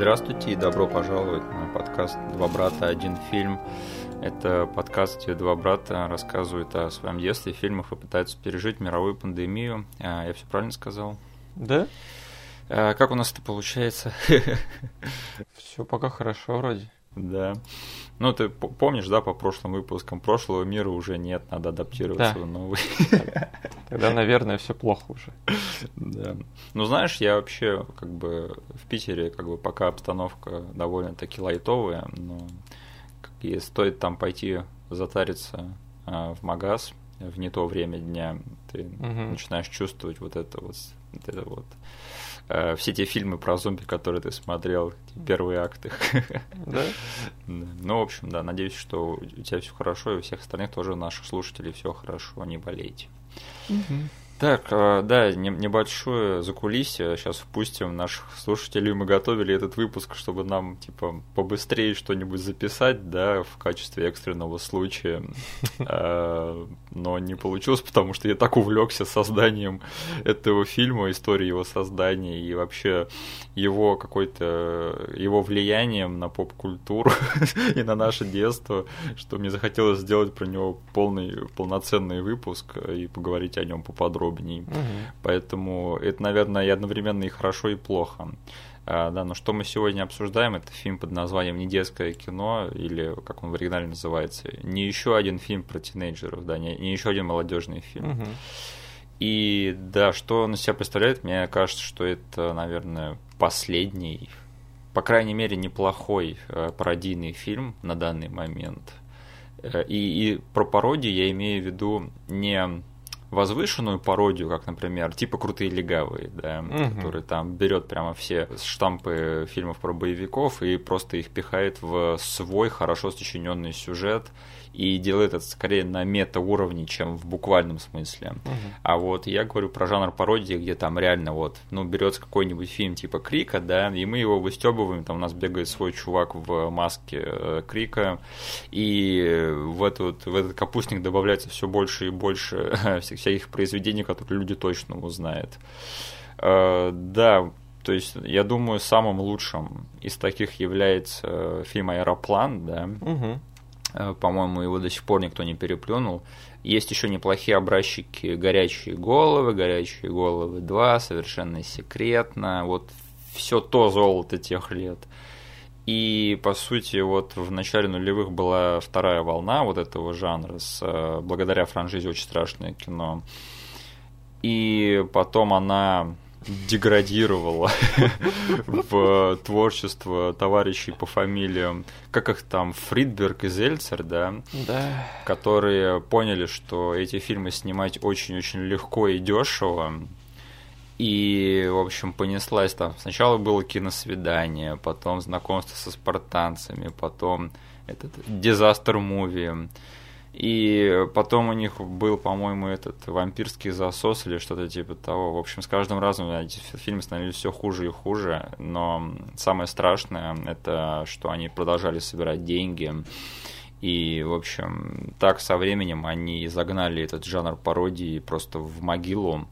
Здравствуйте и добро пожаловать на подкаст «Два брата. Один фильм». Это подкаст, где два брата рассказывают о своем детстве, фильмах и пытаются пережить мировую пандемию. А, я все правильно сказал? Да? А, как у нас это получается? Все пока хорошо вроде. Да. Ну, ты помнишь, да, по прошлым выпускам, прошлого мира уже нет, надо адаптироваться да. в новый. Тогда, наверное, все плохо уже. Да. Ну, знаешь, я вообще как бы в Питере, как бы пока обстановка довольно-таки лайтовая, но и стоит там пойти затариться а, в магаз в не то время дня, ты угу. начинаешь чувствовать вот это вот, вот это вот э, все те фильмы про зомби, которые ты смотрел, первые акты. Да? Ну, в общем, да, надеюсь, что у тебя все хорошо, и у всех остальных тоже наших слушателей все хорошо, не болейте. Так, э, да, небольшое закулисье. Сейчас впустим наших слушателей. Мы готовили этот выпуск, чтобы нам, типа, побыстрее что-нибудь записать, да, в качестве экстренного случая. Но не получилось, потому что я так увлекся созданием этого фильма, историей его создания и вообще его какой-то, его влиянием на поп-культуру и на наше детство, что мне захотелось сделать про него полный, полноценный выпуск и поговорить о нем поподробнее. Угу. Поэтому это, наверное, и одновременно и хорошо, и плохо. А, да, но что мы сегодня обсуждаем, это фильм под названием «Не детское кино», или как он в оригинале называется, не еще один фильм про тинейджеров, да, не, не еще один молодежный фильм. Угу. И да, что он из себя представляет, мне кажется, что это, наверное, последний, по крайней мере, неплохой э, пародийный фильм на данный момент. Э, и, и про пародию я имею в виду не возвышенную пародию, как, например, типа «Крутые легавые», да, угу. который там берет прямо все штампы фильмов про боевиков и просто их пихает в свой хорошо сочиненный сюжет и делает это скорее на мета-уровне, чем в буквальном смысле. Угу. А вот я говорю про жанр пародии, где там реально вот, ну, берется какой-нибудь фильм типа Крика, да, и мы его выстебываем, там у нас бегает свой чувак в маске э, Крика, и в, этот, в этот капустник добавляется все больше и больше всяких произведений, которые люди точно узнают. Э, да, то есть, я думаю, самым лучшим из таких является фильм «Аэроплан», да, угу. Э, по-моему, его до сих пор никто не переплюнул. Есть еще неплохие образчики «Горячие головы», «Горячие головы 2», «Совершенно секретно», вот все то золото тех лет. И, по сути, вот в начале нулевых была вторая волна вот этого жанра, с, э, благодаря франшизе «Очень страшное кино». И потом она деградировала в творчество товарищей по фамилиям, как их там, Фридберг и Зельцер, да? Да. Которые поняли, что эти фильмы снимать очень-очень легко и дешево. И, в общем, понеслась там. Сначала было киносвидание, потом знакомство со спартанцами, потом этот дизастер муви и потом у них был, по-моему, этот вампирский засос или что-то типа того. В общем, с каждым разом эти фильмы становились все хуже и хуже. Но самое страшное это, что они продолжали собирать деньги. И, в общем, так со временем они загнали этот жанр пародии просто в могилу,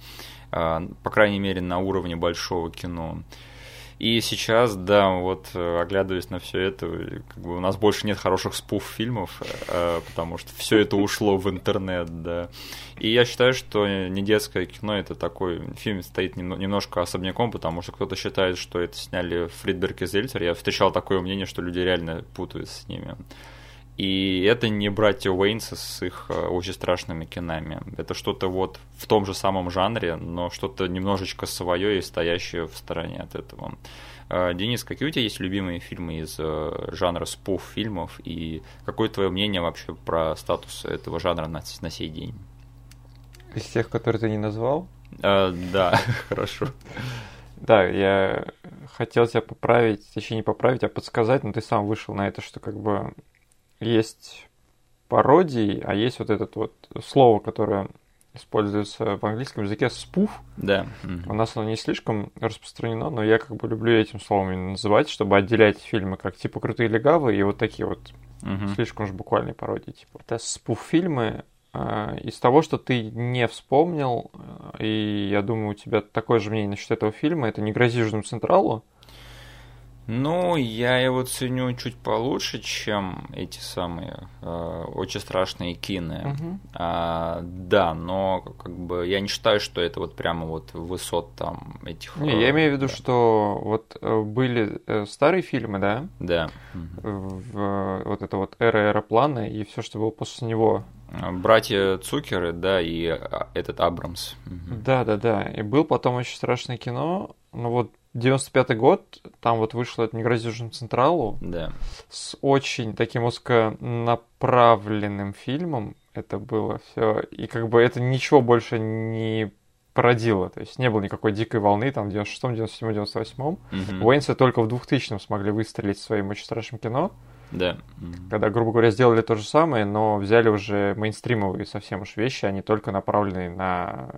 а, по крайней мере, на уровне большого кино. И сейчас, да, вот э, оглядываясь на все это, как бы у нас больше нет хороших спуф-фильмов, э, потому что все это ушло в интернет, да. И я считаю, что не детское кино это такой фильм стоит немножко особняком, потому что кто-то считает, что это сняли Фридберг и Зельцер. Я встречал такое мнение, что люди реально путают с ними. И это не братья Уэйнсы с их э, очень страшными кинами. Это что-то вот в том же самом жанре, но что-то немножечко свое и стоящее в стороне от этого. Э, Денис, какие у тебя есть любимые фильмы из э, жанра спуф фильмов и какое твое мнение вообще про статус этого жанра на, на сей день? Из тех, которые ты не назвал? А, да, хорошо. Да, я хотел тебя поправить, точнее не поправить, а подсказать, но ты сам вышел на это, что как бы есть пародии, а есть вот это вот слово, которое используется в английском языке спуф. Да. У нас оно не слишком распространено, но я как бы люблю этим словом называть, чтобы отделять фильмы как типа крутые легавые и вот такие вот угу. слишком уж буквальные пародии. Типа. Это спуф-фильмы э, из того, что ты не вспомнил, э, и я думаю, у тебя такое же мнение насчет этого фильма, это «Не грози Южному Централу», Ну, я его ценю чуть получше, чем эти самые э, очень страшные кины. Угу. А, да, но как бы я не считаю, что это вот прямо вот высот там этих. Не, я имею в виду, да. что вот э, были э, старые фильмы, да? Да. В, вот это вот эра аэроплана и все, что было после него. Братья Цукеры, да, и а, этот Абрамс. Да, да, да. И был потом очень страшное кино. Ну вот 95-й год, там вот вышло это «Не грози Централу» да. с очень таким узконаправленным фильмом это было все. И как бы это ничего больше не породило. То есть не было никакой дикой волны там в 96-м, 97-м, 98-м. Угу. Уэйнсы только в 2000-м смогли выстрелить своим очень страшным кино. Да. Когда, грубо говоря, сделали то же самое, но взяли уже мейнстримовые совсем уж вещи, они только направленные на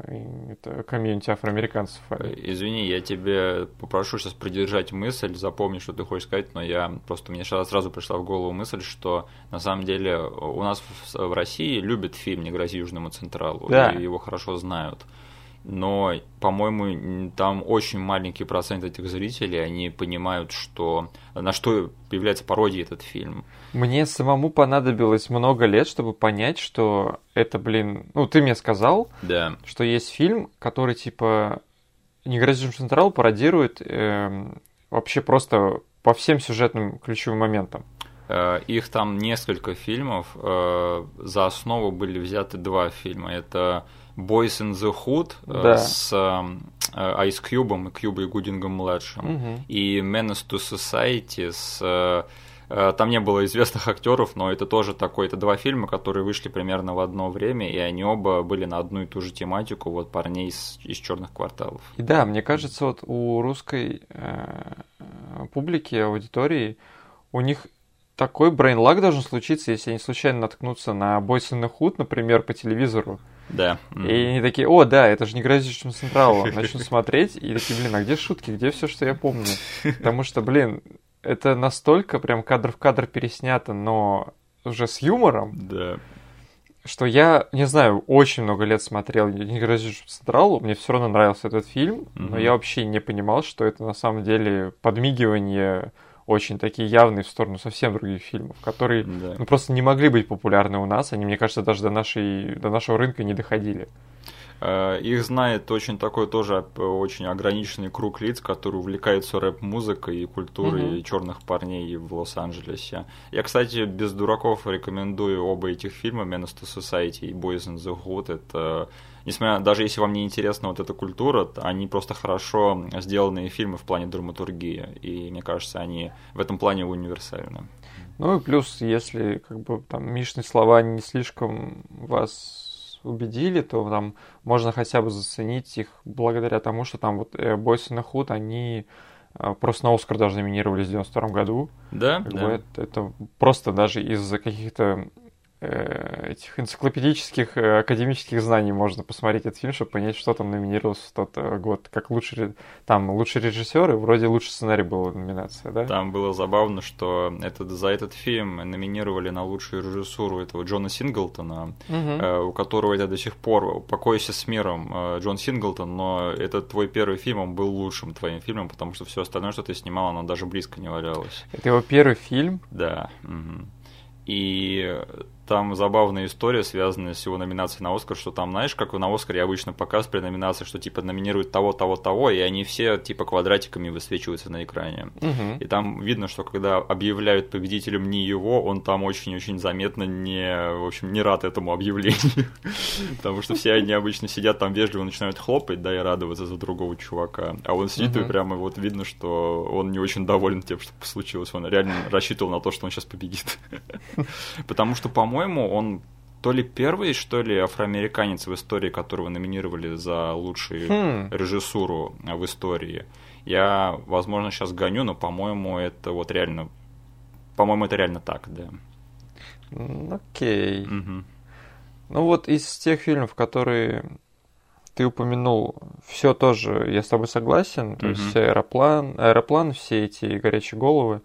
это, комьюнити афроамериканцев. Извини, я тебе попрошу сейчас придержать мысль, запомни, что ты хочешь сказать, но я просто мне сразу пришла в голову мысль, что на самом деле у нас в, в России любят фильм «Не грози Южному Централу», да. и его хорошо знают но, по-моему, там очень маленький процент этих зрителей, они понимают, что на что является пародией этот фильм. Мне самому понадобилось много лет, чтобы понять, что это, блин, ну ты мне сказал, да. что есть фильм, который типа не грозит Централ пародирует э, вообще просто по всем сюжетным ключевым моментам. Э, их там несколько фильмов. Э, за основу были взяты два фильма. Это Boys in the Hood э, да. с э, Ice Cube и Кьюбой Гудингом младшим угу. и Menace to Society с э, там не было известных актеров, но это тоже такой, это два фильма, которые вышли примерно в одно время, и они оба были на одну и ту же тематику, вот парней из, из черных кварталов. И да, мне кажется, вот у русской э, публики, аудитории, у них такой брейнлаг должен случиться, если они случайно наткнутся на Boys in the Hood, например, по телевизору. Да. И они такие, о, да, это же не грозящим Централу. Начнут смотреть и такие, блин, а где шутки, где все, что я помню? Потому что, блин, это настолько прям кадр в кадр переснято, но уже с юмором. Да. Что я, не знаю, очень много лет смотрел «Не грозишь Централу», мне все равно нравился этот фильм, mm-hmm. но я вообще не понимал, что это на самом деле подмигивание очень такие явные в сторону совсем других фильмов, которые да. ну, просто не могли быть популярны у нас, они, мне кажется, даже до, нашей, до нашего рынка не доходили. Э, их знает очень такой тоже очень ограниченный круг лиц, которые увлекаются рэп-музыкой и культурой mm-hmm. черных парней в Лос-Анджелесе. Я, кстати, без дураков рекомендую оба этих фильма «Menace to Society» и «Boys in the Hood». Это несмотря даже если вам не интересна вот эта культура, они просто хорошо сделанные фильмы в плане драматургии, и мне кажется, они в этом плане универсальны. Ну и плюс, если как бы там Мишные слова не слишком вас убедили, то там можно хотя бы заценить их благодаря тому, что там вот Бойс и Худ, они э, просто на Оскар даже номинировались в 92 году. Да, как да. Бы это, это просто даже из-за каких-то Э, этих энциклопедических э, академических знаний можно посмотреть этот фильм, чтобы понять, что там номинировался в тот э, год. Как лучший, там лучший режиссер и вроде лучший сценарий была номинация, да? Там было забавно, что этот, за этот фильм номинировали на лучшую режиссуру этого Джона Синглтона, угу. э, у которого это до сих пор «Покойся с миром» э, Джон Синглтон, но этот твой первый фильм, он был лучшим твоим фильмом, потому что все остальное, что ты снимал, оно даже близко не валялось. Это его первый фильм? Да. Угу. И там забавная история, связанная с его номинацией на Оскар, что там, знаешь, как на Оскаре обычно показывают при номинации, что типа номинируют того, того, того, и они все типа квадратиками высвечиваются на экране. Угу. И там видно, что когда объявляют победителем не его, он там очень-очень заметно не, в общем, не рад этому объявлению. Потому что все они обычно сидят там вежливо, начинают хлопать, да, и радоваться за другого чувака. А он сидит и прямо вот видно, что он не очень доволен тем, что случилось. Он реально рассчитывал на то, что он сейчас победит. Потому что, по-моему, по-моему, он то ли первый, что ли, афроамериканец в истории, которого номинировали за лучшую хм. режиссуру в истории. Я, возможно, сейчас гоню, но, по-моему, это вот реально... По-моему, это реально так, да. Окей. Угу. Ну вот из тех фильмов, которые ты упомянул, все тоже я с тобой согласен. То угу. есть аэроплан, аэроплан, все эти горячие головы.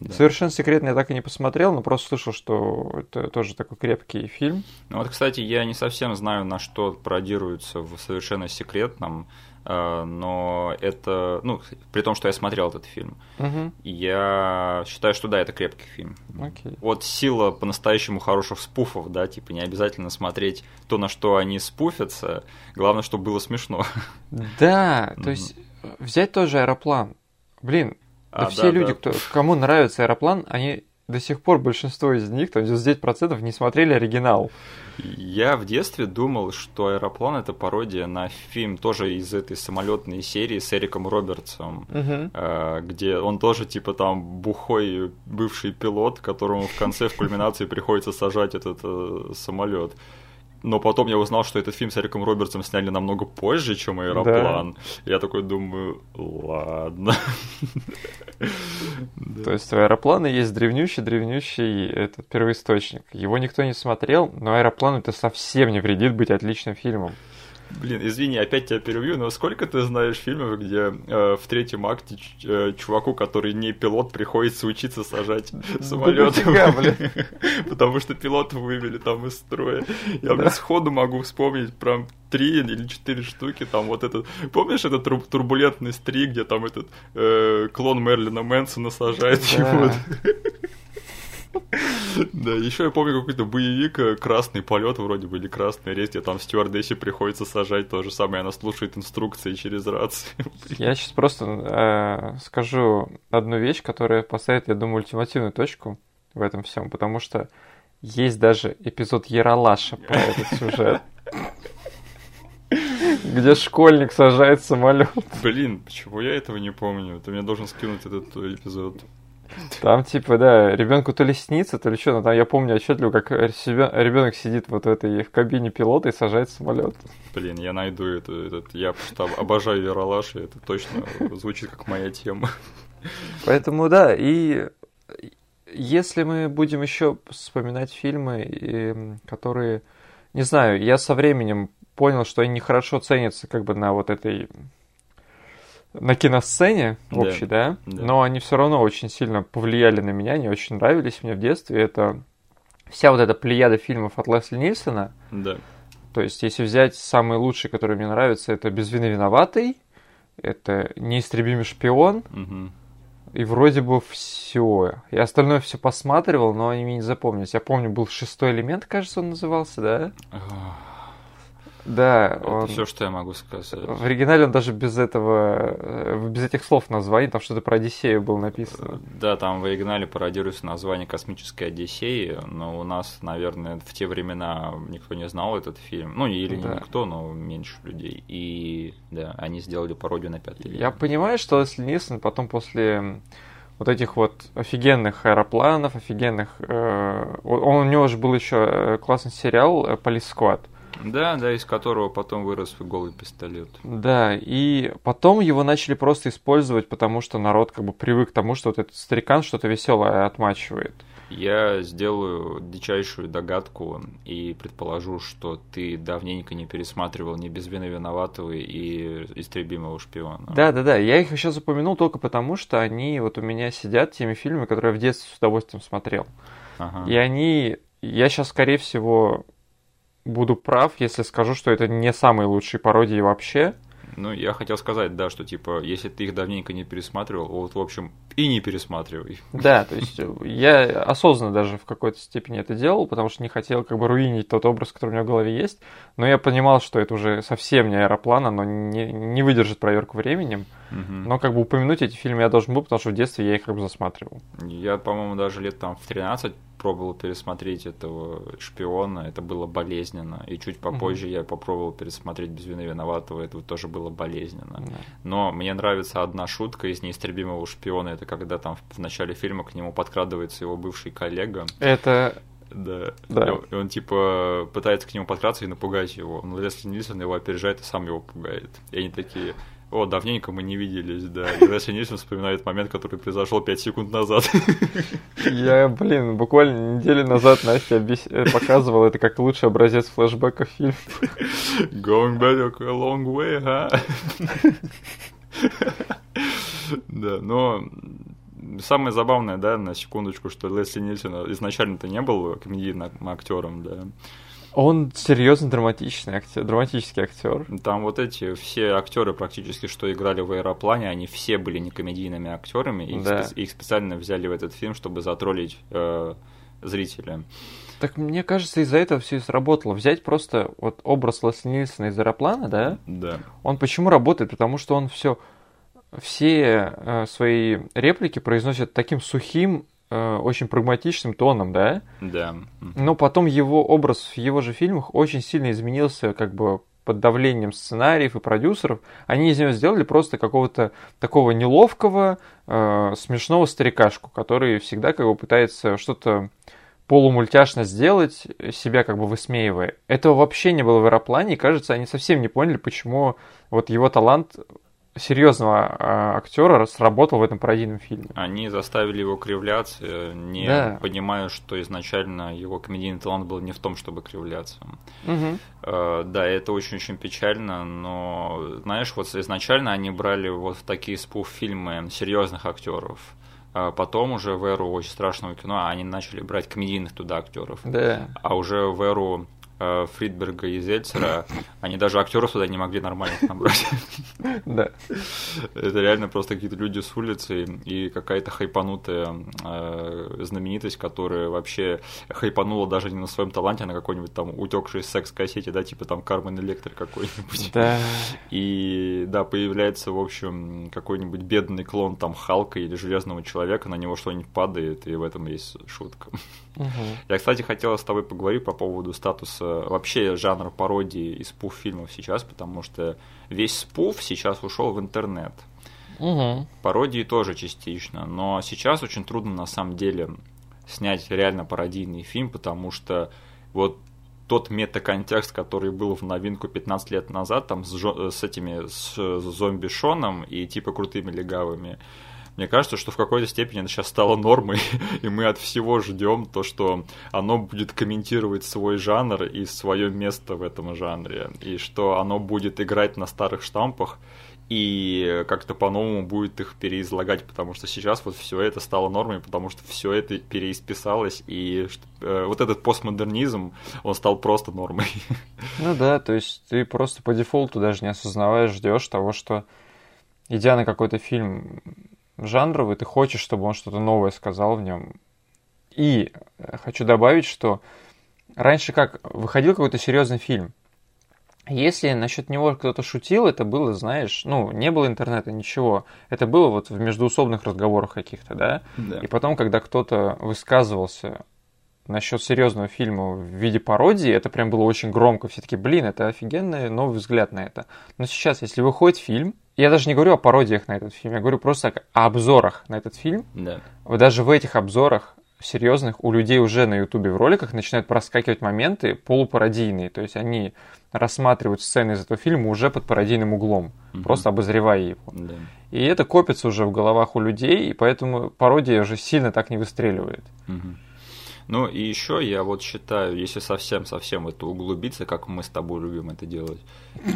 Да. Совершенно секретно я так и не посмотрел, но просто слышал, что это тоже такой крепкий фильм. Ну вот, кстати, я не совсем знаю, на что пародируется в совершенно секретном. Э, но это, ну, при том, что я смотрел этот фильм, угу. я считаю, что да, это крепкий фильм. Окей. Вот сила по-настоящему хороших спуфов, да, типа не обязательно смотреть то, на что они спуфятся, главное, чтобы было смешно. Да, то есть взять тоже аэроплан. Блин, а, все да, люди, да. Кто, кому нравится аэроплан, они до сих пор большинство из них, там 99% не смотрели оригинал. Я в детстве думал, что «Аэроплан» — это пародия на фильм тоже из этой самолетной серии с Эриком Робертсом, угу. где он тоже типа там бухой бывший пилот, которому в конце в кульминации приходится сажать этот э, самолет но потом я узнал, что этот фильм с Эриком Робертсом сняли намного позже, чем «Аэроплан». Да. Я такой думаю, ладно. То есть у «Аэроплана» есть древнющий-древнющий этот первоисточник. Его никто не смотрел, но «Аэроплан» это совсем не вредит быть отличным фильмом. Блин, извини, опять тебя перебью, но сколько ты знаешь фильмов, где э, в третьем акте э, чуваку, который не пилот, приходится учиться сажать самолет? Потому что пилотов вывели там из строя. Я да. сходу могу вспомнить прям три или четыре штуки, там вот этот, помнишь этот турбулентный стрик, где там этот э, клон Мерлина Мэнсона сажает его? Да, еще я помню какой-то боевик э, «Красный полет» вроде бы, или «Красный рейс», где там стюардессе приходится сажать то же самое, она слушает инструкции через рацию. Я сейчас просто э, скажу одну вещь, которая поставит, я думаю, ультимативную точку в этом всем, потому что есть даже эпизод Яралаша про этот сюжет. Где школьник сажает самолет. Блин, почему я этого не помню? Ты мне должен скинуть этот эпизод. Там, типа, да, ребенку то ли снится, то ли что, но там я помню отчетливо, как ребенок сидит вот в этой в кабине пилота и сажает самолет. Блин, я найду это, этот, я просто обожаю Ералаш, и это точно звучит как моя тема. Поэтому, да, и если мы будем еще вспоминать фильмы, которые, не знаю, я со временем понял, что они нехорошо ценятся как бы на вот этой на киносцене общей, да, да, да, но они все равно очень сильно повлияли на меня, они очень нравились мне в детстве. Это вся вот эта плеяда фильмов от Лесли Нильсона. Да. То есть, если взять самые лучшие, которые мне нравятся, это «Без вины виноватый», это «Неистребимый шпион», угу. и вроде бы все. Я остальное все посматривал, но они мне не запомнились. Я помню, был «Шестой элемент», кажется, он назывался, да? Да, это он... все, что я могу сказать. В оригинале он даже без этого, э, без этих слов названий, там что-то про Одиссею было написано. Да, там в оригинале пародируется название «Космической Одиссеи», но у нас, наверное, в те времена никто не знал этот фильм. Ну, или да. не никто, но меньше людей. И, да, они сделали пародию на пятый Я понимаю, что Лесли Нисон потом после вот этих вот офигенных аэропланов, офигенных... Э, он, у него же был еще э, классный сериал «Полис Сквад». Да, да, из которого потом вырос голый пистолет. Да, и потом его начали просто использовать, потому что народ как бы привык к тому, что вот этот старикан что-то веселое отмачивает. Я сделаю дичайшую догадку и предположу, что ты давненько не пересматривал ни «Без вины виноватого» и «Истребимого шпиона». Да-да-да, я их еще запомянул только потому, что они вот у меня сидят теми фильмами, которые я в детстве с удовольствием смотрел. Ага. И они... Я сейчас, скорее всего, буду прав, если скажу, что это не самые лучшие пародии вообще. Ну, я хотел сказать, да, что, типа, если ты их давненько не пересматривал, вот, в общем, и не пересматривай. Да, то есть я осознанно даже в какой-то степени это делал, потому что не хотел как бы руинить тот образ, который у меня в голове есть, но я понимал, что это уже совсем не аэроплан, оно не, не выдержит проверку временем, угу. но как бы упомянуть эти фильмы я должен был, потому что в детстве я их как бы засматривал. Я, по-моему, даже лет там в 13 пробовал пересмотреть этого шпиона, это было болезненно. И чуть попозже mm-hmm. я попробовал пересмотреть без вины виноватого, это тоже было болезненно. Mm-hmm. Но мне нравится одна шутка из неистребимого шпиона, это когда там в начале фильма к нему подкрадывается его бывший коллега. Это да. да. И, он, типа пытается к нему подкраться и напугать его. Но Лесли Нильсон его опережает и сам его пугает. И они такие, о, давненько мы не виделись, да. И Лесли Нильсон вспоминает момент, который произошел 5 секунд назад. Я, блин, буквально неделю назад Настя объяс... Э, показывал это как лучший образец флешбека фильм. Going back a long way, huh? Да, но самое забавное, да, на секундочку, что Лесли Нильсон изначально-то не был комедийным актером, да. Он серьезно драматичный актер, драматический актер. Там вот эти все актеры практически, что играли в аэроплане, они все были не комедийными актерами, их, да. спе- их специально взяли в этот фильм, чтобы затроллить э, зрителя. Так мне кажется, из-за этого все и сработало. Взять просто вот образ Лесли Нильсона из аэроплана, да? Да. Он почему работает? Потому что он все все э, свои реплики произносит таким сухим, э, очень прагматичным тоном, да? Да. Но потом его образ в его же фильмах очень сильно изменился, как бы под давлением сценариев и продюсеров. Они из него сделали просто какого-то такого неловкого, э, смешного старикашку, который всегда как бы пытается что-то полумультяшно сделать, себя как бы высмеивая. Этого вообще не было в аэроплане, и кажется, они совсем не поняли, почему вот его талант серьезного а, актера сработал в этом пародийном фильме. Они заставили его кривляться, не да. понимая, что изначально его комедийный талант был не в том, чтобы кривляться. Угу. Да, это очень-очень печально, но, знаешь, вот изначально они брали вот в такие спуф-фильмы серьезных актеров. А потом уже в эру очень страшного кино они начали брать комедийных туда актеров. Да. А уже в эру Фридберга и Зельцера, они даже актеров сюда не могли нормально набрать. Да. Это реально просто какие-то люди с улицы и какая-то хайпанутая э, знаменитость, которая вообще хайпанула даже не на своем таланте, а на какой-нибудь там утекшей секс-кассете, да, типа там Кармен Электро какой-нибудь. Да. И да, появляется, в общем, какой-нибудь бедный клон там Халка или Железного Человека, на него что-нибудь падает, и в этом есть шутка. Угу. Я, кстати, хотела с тобой поговорить по поводу статуса вообще жанр пародии и спуф фильмов сейчас, потому что весь спуф сейчас ушел в интернет. Угу. Пародии тоже частично, но сейчас очень трудно на самом деле снять реально пародийный фильм, потому что вот тот метаконтекст, который был в новинку 15 лет назад, там с, с этими с зомби Шоном и типа крутыми легавыми, мне кажется, что в какой-то степени это сейчас стало нормой, и мы от всего ждем то, что оно будет комментировать свой жанр и свое место в этом жанре, и что оно будет играть на старых штампах, и как-то по-новому будет их переизлагать, потому что сейчас вот все это стало нормой, потому что все это переисписалось, и э, вот этот постмодернизм, он стал просто нормой. Ну да, то есть ты просто по дефолту даже не осознавая ждешь того, что идя на какой-то фильм жанровый, ты хочешь, чтобы он что-то новое сказал в нем. И э, хочу добавить, что раньше как выходил какой-то серьезный фильм, если насчет него кто-то шутил, это было, знаешь, ну, не было интернета, ничего. Это было вот в междуусобных разговорах каких-то, да? да. И потом, когда кто-то высказывался насчет серьезного фильма в виде пародии, это прям было очень громко. Все таки блин, это офигенный новый взгляд на это. Но сейчас, если выходит фильм, я даже не говорю о пародиях на этот фильм, я говорю просто о обзорах на этот фильм. Да. Даже в этих обзорах серьезных у людей уже на Ютубе в роликах начинают проскакивать моменты полупародийные. То есть они рассматривают сцены из этого фильма уже под пародийным углом, угу. просто обозревая его. Да. И это копится уже в головах у людей, и поэтому пародия уже сильно так не выстреливает. Угу. Ну и еще я вот считаю, если совсем-совсем это углубиться, как мы с тобой любим это делать,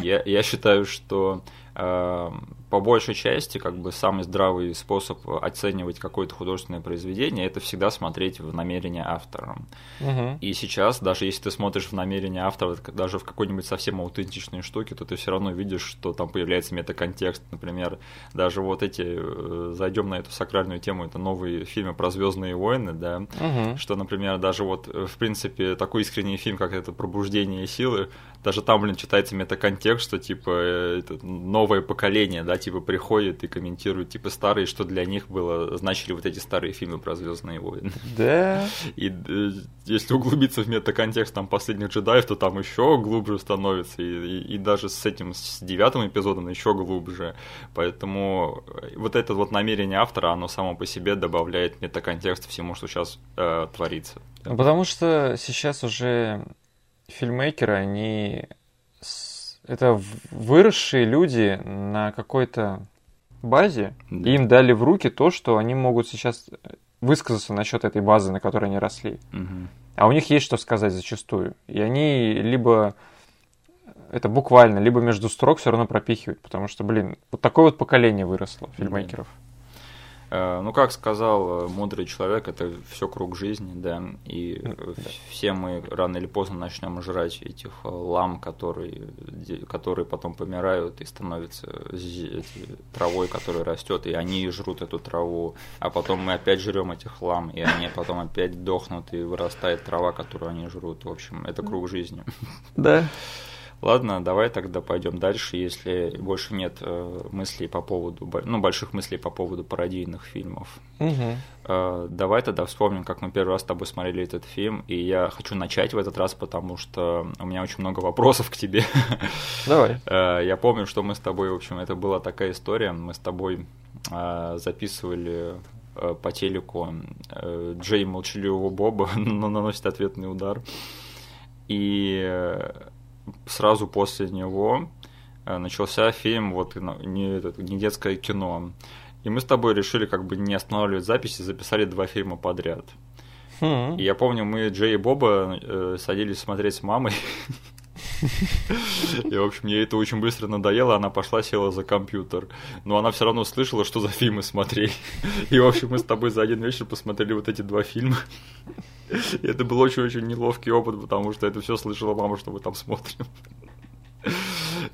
я, я считаю, что по большей части, как бы самый здравый способ оценивать какое-то художественное произведение, это всегда смотреть в намерение автора. Угу. И сейчас, даже если ты смотришь в намерение автора, даже в какой-нибудь совсем аутентичной штуке, то ты все равно видишь, что там появляется метаконтекст. Например, даже вот эти, э, зайдем на эту сакральную тему, это новые фильмы про Звездные войны, да, угу. что, например, даже вот, э, в принципе, такой искренний фильм, как это «Пробуждение силы», даже там, блин, читается метаконтекст, что, типа, э, это новое поколение, да, типа приходит и комментирует типа старые, что для них было, значили вот эти старые фильмы про Звездные войны. Да. И э, если углубиться в метаконтекст там последних джедаев, то там еще глубже становится. И, и, и даже с этим, с девятым эпизодом еще глубже. Поэтому э, вот это вот намерение автора, оно само по себе добавляет метаконтекст всему, что сейчас э, творится. Потому что сейчас уже фильмейкеры, они это выросшие люди на какой-то базе, да. и им дали в руки то, что они могут сейчас высказаться насчет этой базы, на которой они росли. Угу. А у них есть что сказать зачастую. И они либо это буквально, либо между строк все равно пропихивают, потому что, блин, вот такое вот поколение выросло фильмейкеров. Да. Э, ну, как сказал э, мудрый человек, это все круг жизни, да, и да. все мы рано или поздно начнем жрать этих э, лам, которые, которые потом помирают и становятся травой, которая растет, и они жрут эту траву, а потом мы опять жрем этих лам, и они потом опять дохнут, и вырастает трава, которую они жрут. В общем, это круг жизни. Да. Ладно, давай тогда пойдем дальше, если больше нет э, мыслей по поводу, ну, больших мыслей по поводу пародийных фильмов. Угу. Давай тогда вспомним, как мы первый раз с тобой смотрели этот фильм, и я хочу начать в этот раз, потому что у меня очень много вопросов к тебе. Давай. Э, я помню, что мы с тобой, в общем, это была такая история, мы с тобой записывали по телеку Джей Молчаливого Боба наносит ответный удар. И сразу после него э, начался фильм вот не, не детское кино. И мы с тобой решили как бы не останавливать записи, записали два фильма подряд. Mm-hmm. И я помню, мы Джей и Боба э, садились смотреть с мамой. И, в общем, ей это очень быстро надоело, она пошла, села за компьютер. Но она все равно слышала, что за фильмы смотреть. И, в общем, мы с тобой за один вечер посмотрели вот эти два фильма. И это был очень-очень неловкий опыт, потому что это все слышала мама, что мы там смотрим.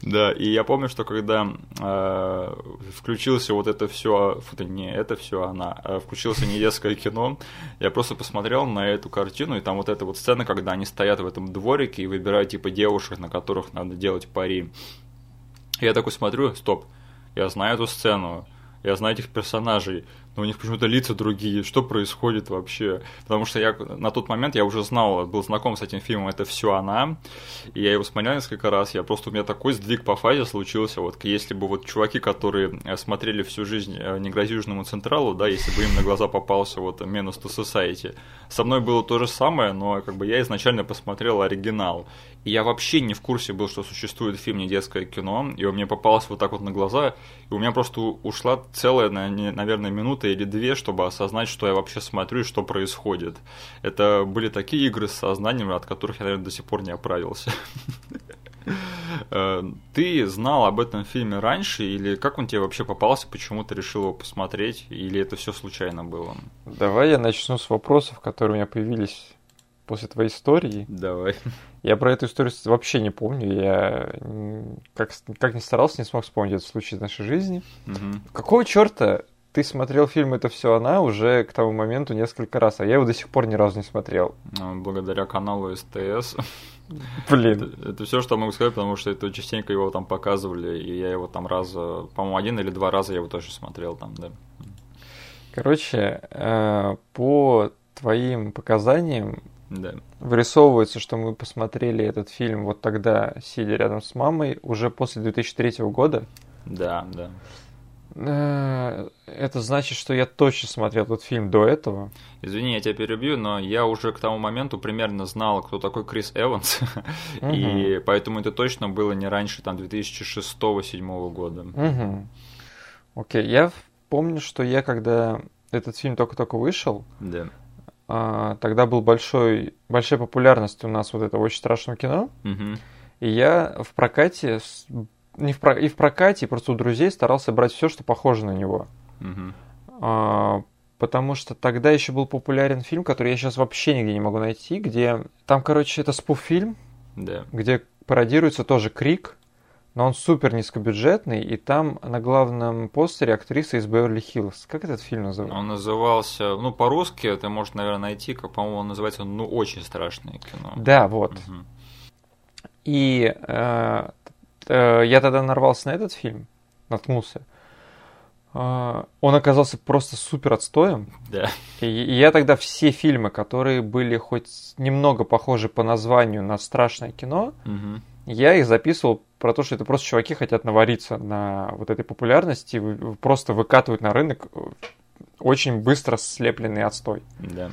Да, и я помню, что когда э, включился вот это все, не это все она, а включился не детское кино, я просто посмотрел на эту картину, и там вот эта вот сцена, когда они стоят в этом дворике и выбирают типа девушек, на которых надо делать пари. Я такой смотрю, стоп, я знаю эту сцену, я знаю этих персонажей, но у них почему-то лица другие, что происходит вообще? Потому что я на тот момент я уже знал, был знаком с этим фильмом, это все она, и я его смотрел несколько раз, я просто, у меня такой сдвиг по фазе случился, вот если бы вот чуваки, которые э, смотрели всю жизнь э, «Не грози Южному Централу», да, если бы им на глаза попался вот «Menace to Society», со мной было то же самое, но как бы я изначально посмотрел оригинал, я вообще не в курсе был, что существует фильм «Не детское кино», и он мне попался вот так вот на глаза, и у меня просто ушла целая, наверное, минута или две, чтобы осознать, что я вообще смотрю и что происходит. Это были такие игры с сознанием, от которых я, наверное, до сих пор не оправился. Э, ты знал об этом фильме раньше, или как он тебе вообще попался, почему ты решил его посмотреть, или это все случайно было? Давай я начну с вопросов, которые у меня появились после твоей истории. Давай. Я про эту историю вообще не помню. Я как, как ни старался, не смог вспомнить этот случай из нашей жизни. Угу. Какого черта ты смотрел фильм «Это все она» уже к тому моменту несколько раз, а я его до сих пор ни разу не смотрел. Ну, благодаря каналу СТС. Блин. Это, это все, что могу сказать, потому что это частенько его там показывали, и я его там раз, по-моему, один или два раза я его тоже смотрел там, да. Короче, э, по твоим показаниям, да. Вырисовывается, что мы посмотрели этот фильм вот тогда, сидя рядом с мамой, уже после 2003 года. Да, да. Э, это значит, что я точно смотрел этот фильм до этого. Извини, я тебя перебью, но я уже к тому моменту примерно знал, кто такой Крис Эванс, угу. и поэтому это точно было не раньше там 2006-2007 года. Угу. Окей, я помню, что я когда этот фильм только-только вышел, да. А, тогда был большой, большая популярность у нас вот этого очень страшного кино. Угу. И я в прокате, не в про, и в прокате, и просто у друзей старался брать все, что похоже на него. Угу. А, потому что тогда еще был популярен фильм, который я сейчас вообще нигде не могу найти, где... Там, короче, это спуф-фильм, да. где пародируется тоже Крик, но он супер низкобюджетный, и там на главном постере актриса из Беверли-Хиллз. Как этот фильм называется? Он назывался, ну, по-русски ты можешь, наверное, найти, как, по-моему, он называется, ну, очень страшное кино. Да, вот. Угу. И э, э, я тогда нарвался на этот фильм, наткнулся. Э, он оказался просто супер отстоем. Да. И, и я тогда все фильмы, которые были хоть немного похожи по названию на страшное кино, угу я их записывал про то, что это просто чуваки хотят навариться на вот этой популярности, просто выкатывают на рынок э, очень быстро слепленный отстой. Да.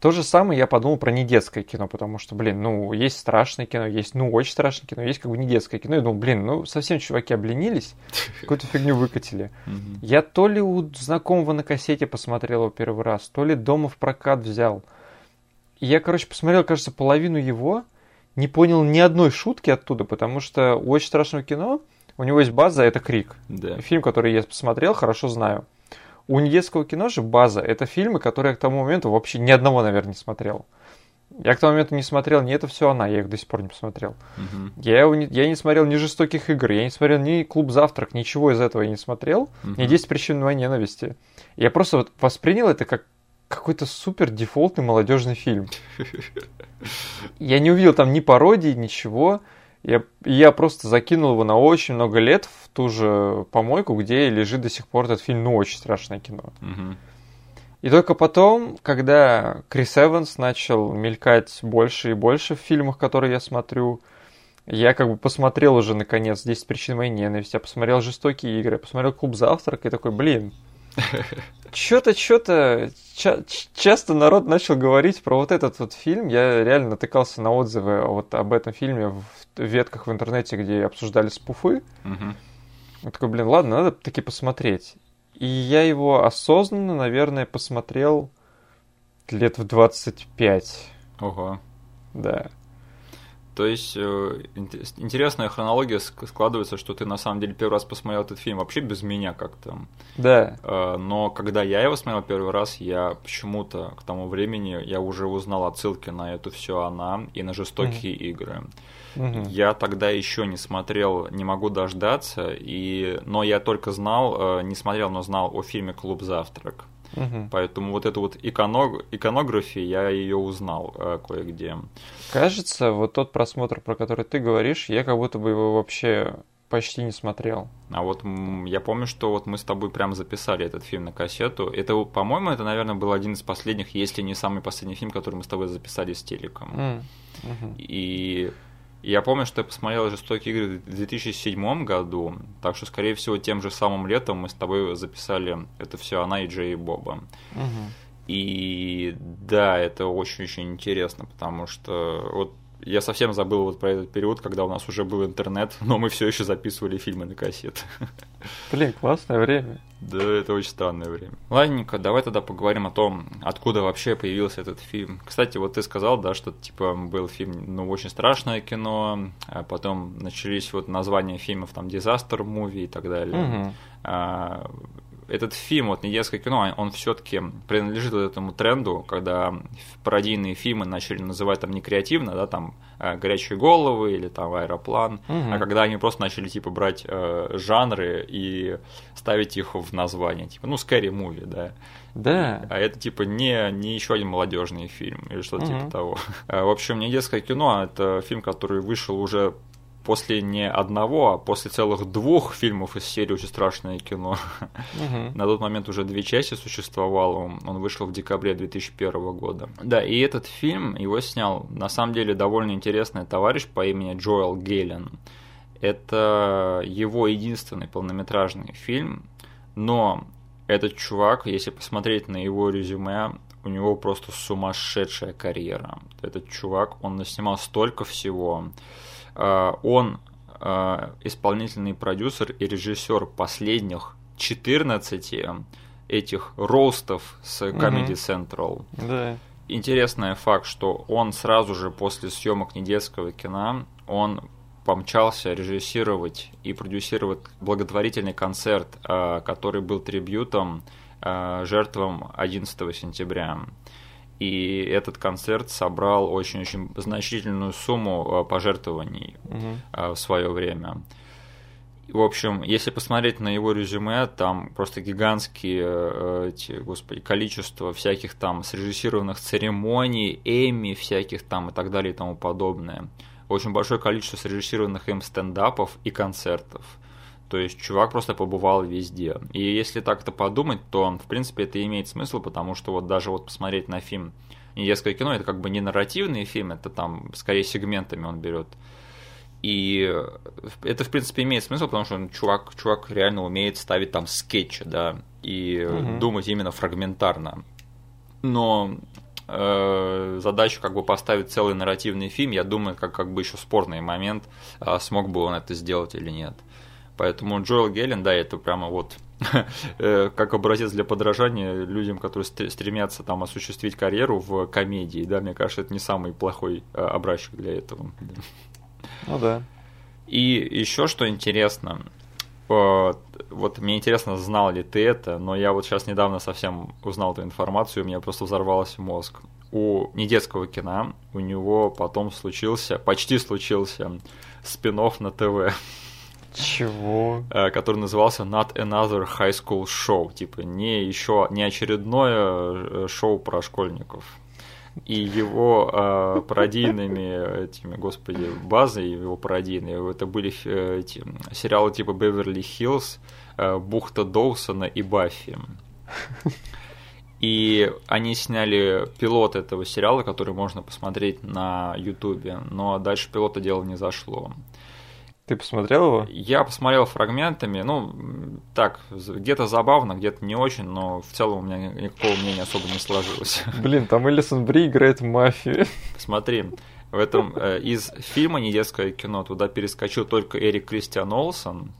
То же самое я подумал про недетское кино, потому что, блин, ну, есть страшное кино, есть, ну, очень страшное кино, есть как бы недетское кино. Я думал, блин, ну, совсем чуваки обленились, какую-то фигню выкатили. Я то ли у знакомого на кассете посмотрел его первый раз, то ли дома в прокат взял. Я, короче, посмотрел, кажется, половину его, не понял ни одной шутки оттуда, потому что у очень страшного кино у него есть база, это Крик. Да. Фильм, который я посмотрел, хорошо знаю. у недетского кино же база — это фильмы, которые я к тому моменту вообще ни одного, наверное, не смотрел. Я к тому моменту не смотрел ни это все она, я их до сих пор не посмотрел. Uh-huh. Я, не, я не смотрел ни жестоких игр, я не смотрел ни клуб завтрак, ничего из этого я не смотрел. Uh-huh. Ни 10 причин моей ненависти. Я просто вот воспринял это как какой-то супер дефолтный молодежный фильм. Я не увидел там ни пародии, ничего. Я, я просто закинул его на очень много лет в ту же помойку, где лежит до сих пор этот фильм, ну, очень страшное кино. Uh-huh. И только потом, когда Крис Эванс начал мелькать больше и больше в фильмах, которые я смотрю, я как бы посмотрел уже, наконец, 10 причин моей ненависти, я посмотрел «Жестокие игры», я посмотрел «Клуб завтрак» и такой, блин, что-то, что-то ча- часто народ начал говорить про вот этот вот фильм. Я реально натыкался на отзывы вот об этом фильме в ветках в интернете, где обсуждали спуфы. Угу. Я такой, блин, ладно, надо таки посмотреть. И я его осознанно, наверное, посмотрел лет в 25. Ого. Да. То есть э, интересная хронология складывается, что ты на самом деле первый раз посмотрел этот фильм вообще без меня как-то. Да. Э, но когда я его смотрел первый раз, я почему-то к тому времени я уже узнал отсылки на эту все она и на жестокие mm-hmm. игры. Mm-hmm. Я тогда еще не смотрел, не могу дождаться, и но я только знал, э, не смотрел, но знал о фильме Клуб завтрак. Угу. Поэтому вот эту вот иконог... иконографию я ее узнал э, кое-где. Кажется, вот тот просмотр, про который ты говоришь, я как будто бы его вообще почти не смотрел. А вот я помню, что вот мы с тобой прям записали этот фильм на кассету. Это, по-моему, это, наверное, был один из последних, если не самый последний фильм, который мы с тобой записали с телеком. Mm. И я помню, что я посмотрел «Жестокие игры» в 2007 году, так что, скорее всего, тем же самым летом мы с тобой записали «Это все она и Джей и Боба». Угу. И да, это очень-очень интересно, потому что вот я совсем забыл вот про этот период, когда у нас уже был интернет, но мы все еще записывали фильмы на кассеты. Блин, классное время. Да, это очень странное время. Ладненько, давай тогда поговорим о том, откуда вообще появился этот фильм. Кстати, вот ты сказал, да, что типа был фильм, ну, очень страшное кино, а потом начались вот названия фильмов, там, Disaster Movie и так далее. Угу. А, этот фильм, вот недетское кино, он все-таки принадлежит вот этому тренду, когда пародийные фильмы начали называть там не креативно, да, там э, горячие головы или там аэроплан, угу. а когда они просто начали типа брать э, жанры и ставить их в название, типа, ну, scary movie, да. Да. А это типа не, не еще один молодежный фильм или что-то угу. типа того. Э, в общем, не детское кино, это фильм, который вышел уже после не одного, а после целых двух фильмов из серии «Очень страшное кино». Угу. На тот момент уже две части существовало, он вышел в декабре 2001 года. Да, и этот фильм, его снял, на самом деле, довольно интересный товарищ по имени Джоэл Гейлен. Это его единственный полнометражный фильм, но этот чувак, если посмотреть на его резюме, у него просто сумасшедшая карьера. Этот чувак, он наснимал столько всего. Э, он э, исполнительный продюсер и режиссер последних 14 этих ростов с Comedy Central. Да. Интересный факт, что он сразу же после съемок недетского кино, он помчался режиссировать и продюсировать благотворительный концерт, э, который был трибютом жертвам 11 сентября и этот концерт собрал очень-очень значительную сумму э, пожертвований угу. в свое время. В общем, если посмотреть на его резюме, там просто гигантские э, эти, господи, количество всяких там срежиссированных церемоний, Эми всяких там и так далее и тому подобное. Очень большое количество срежиссированных им стендапов и концертов. То есть чувак просто побывал везде. И если так-то подумать, то, в принципе, это имеет смысл, потому что вот даже вот посмотреть на фильм «Недетское кино» — это как бы не нарративный фильм, это там скорее сегментами он берет. И это, в принципе, имеет смысл, потому что он, чувак, чувак реально умеет ставить там скетчи, да, и угу. думать именно фрагментарно. Но э, задачу как бы поставить целый нарративный фильм, я думаю, как, как бы еще спорный момент, э, смог бы он это сделать или нет. Поэтому Джоэл Гелен, да, это прямо вот э, как образец для подражания людям, которые стремятся там осуществить карьеру в комедии, да, мне кажется, это не самый плохой э, образчик для этого. Ну да. И еще что интересно, вот мне интересно, знал ли ты это, но я вот сейчас недавно совсем узнал эту информацию, у меня просто взорвался мозг. У недетского кино у него потом случился, почти случился спин на ТВ. Чего? Э, который назывался Not Another High School Show. Типа не еще не очередное э, шоу про школьников. И его э, пародийными этими, господи, базой, его пародийные, это были э, эти сериалы типа Беверли Хиллз, э, Бухта Доусона и Баффи. И они сняли пилот этого сериала, который можно посмотреть на Ютубе, но дальше пилота дело не зашло. Ты посмотрел его? Я посмотрел фрагментами, ну, так, где-то забавно, где-то не очень, но в целом у меня никакого мнения особо не сложилось. Блин, там Элисон Бри играет в мафию. Смотри, в этом э, из фильма «Недетское кино» туда перескочил только Эрик Кристиан Олсон,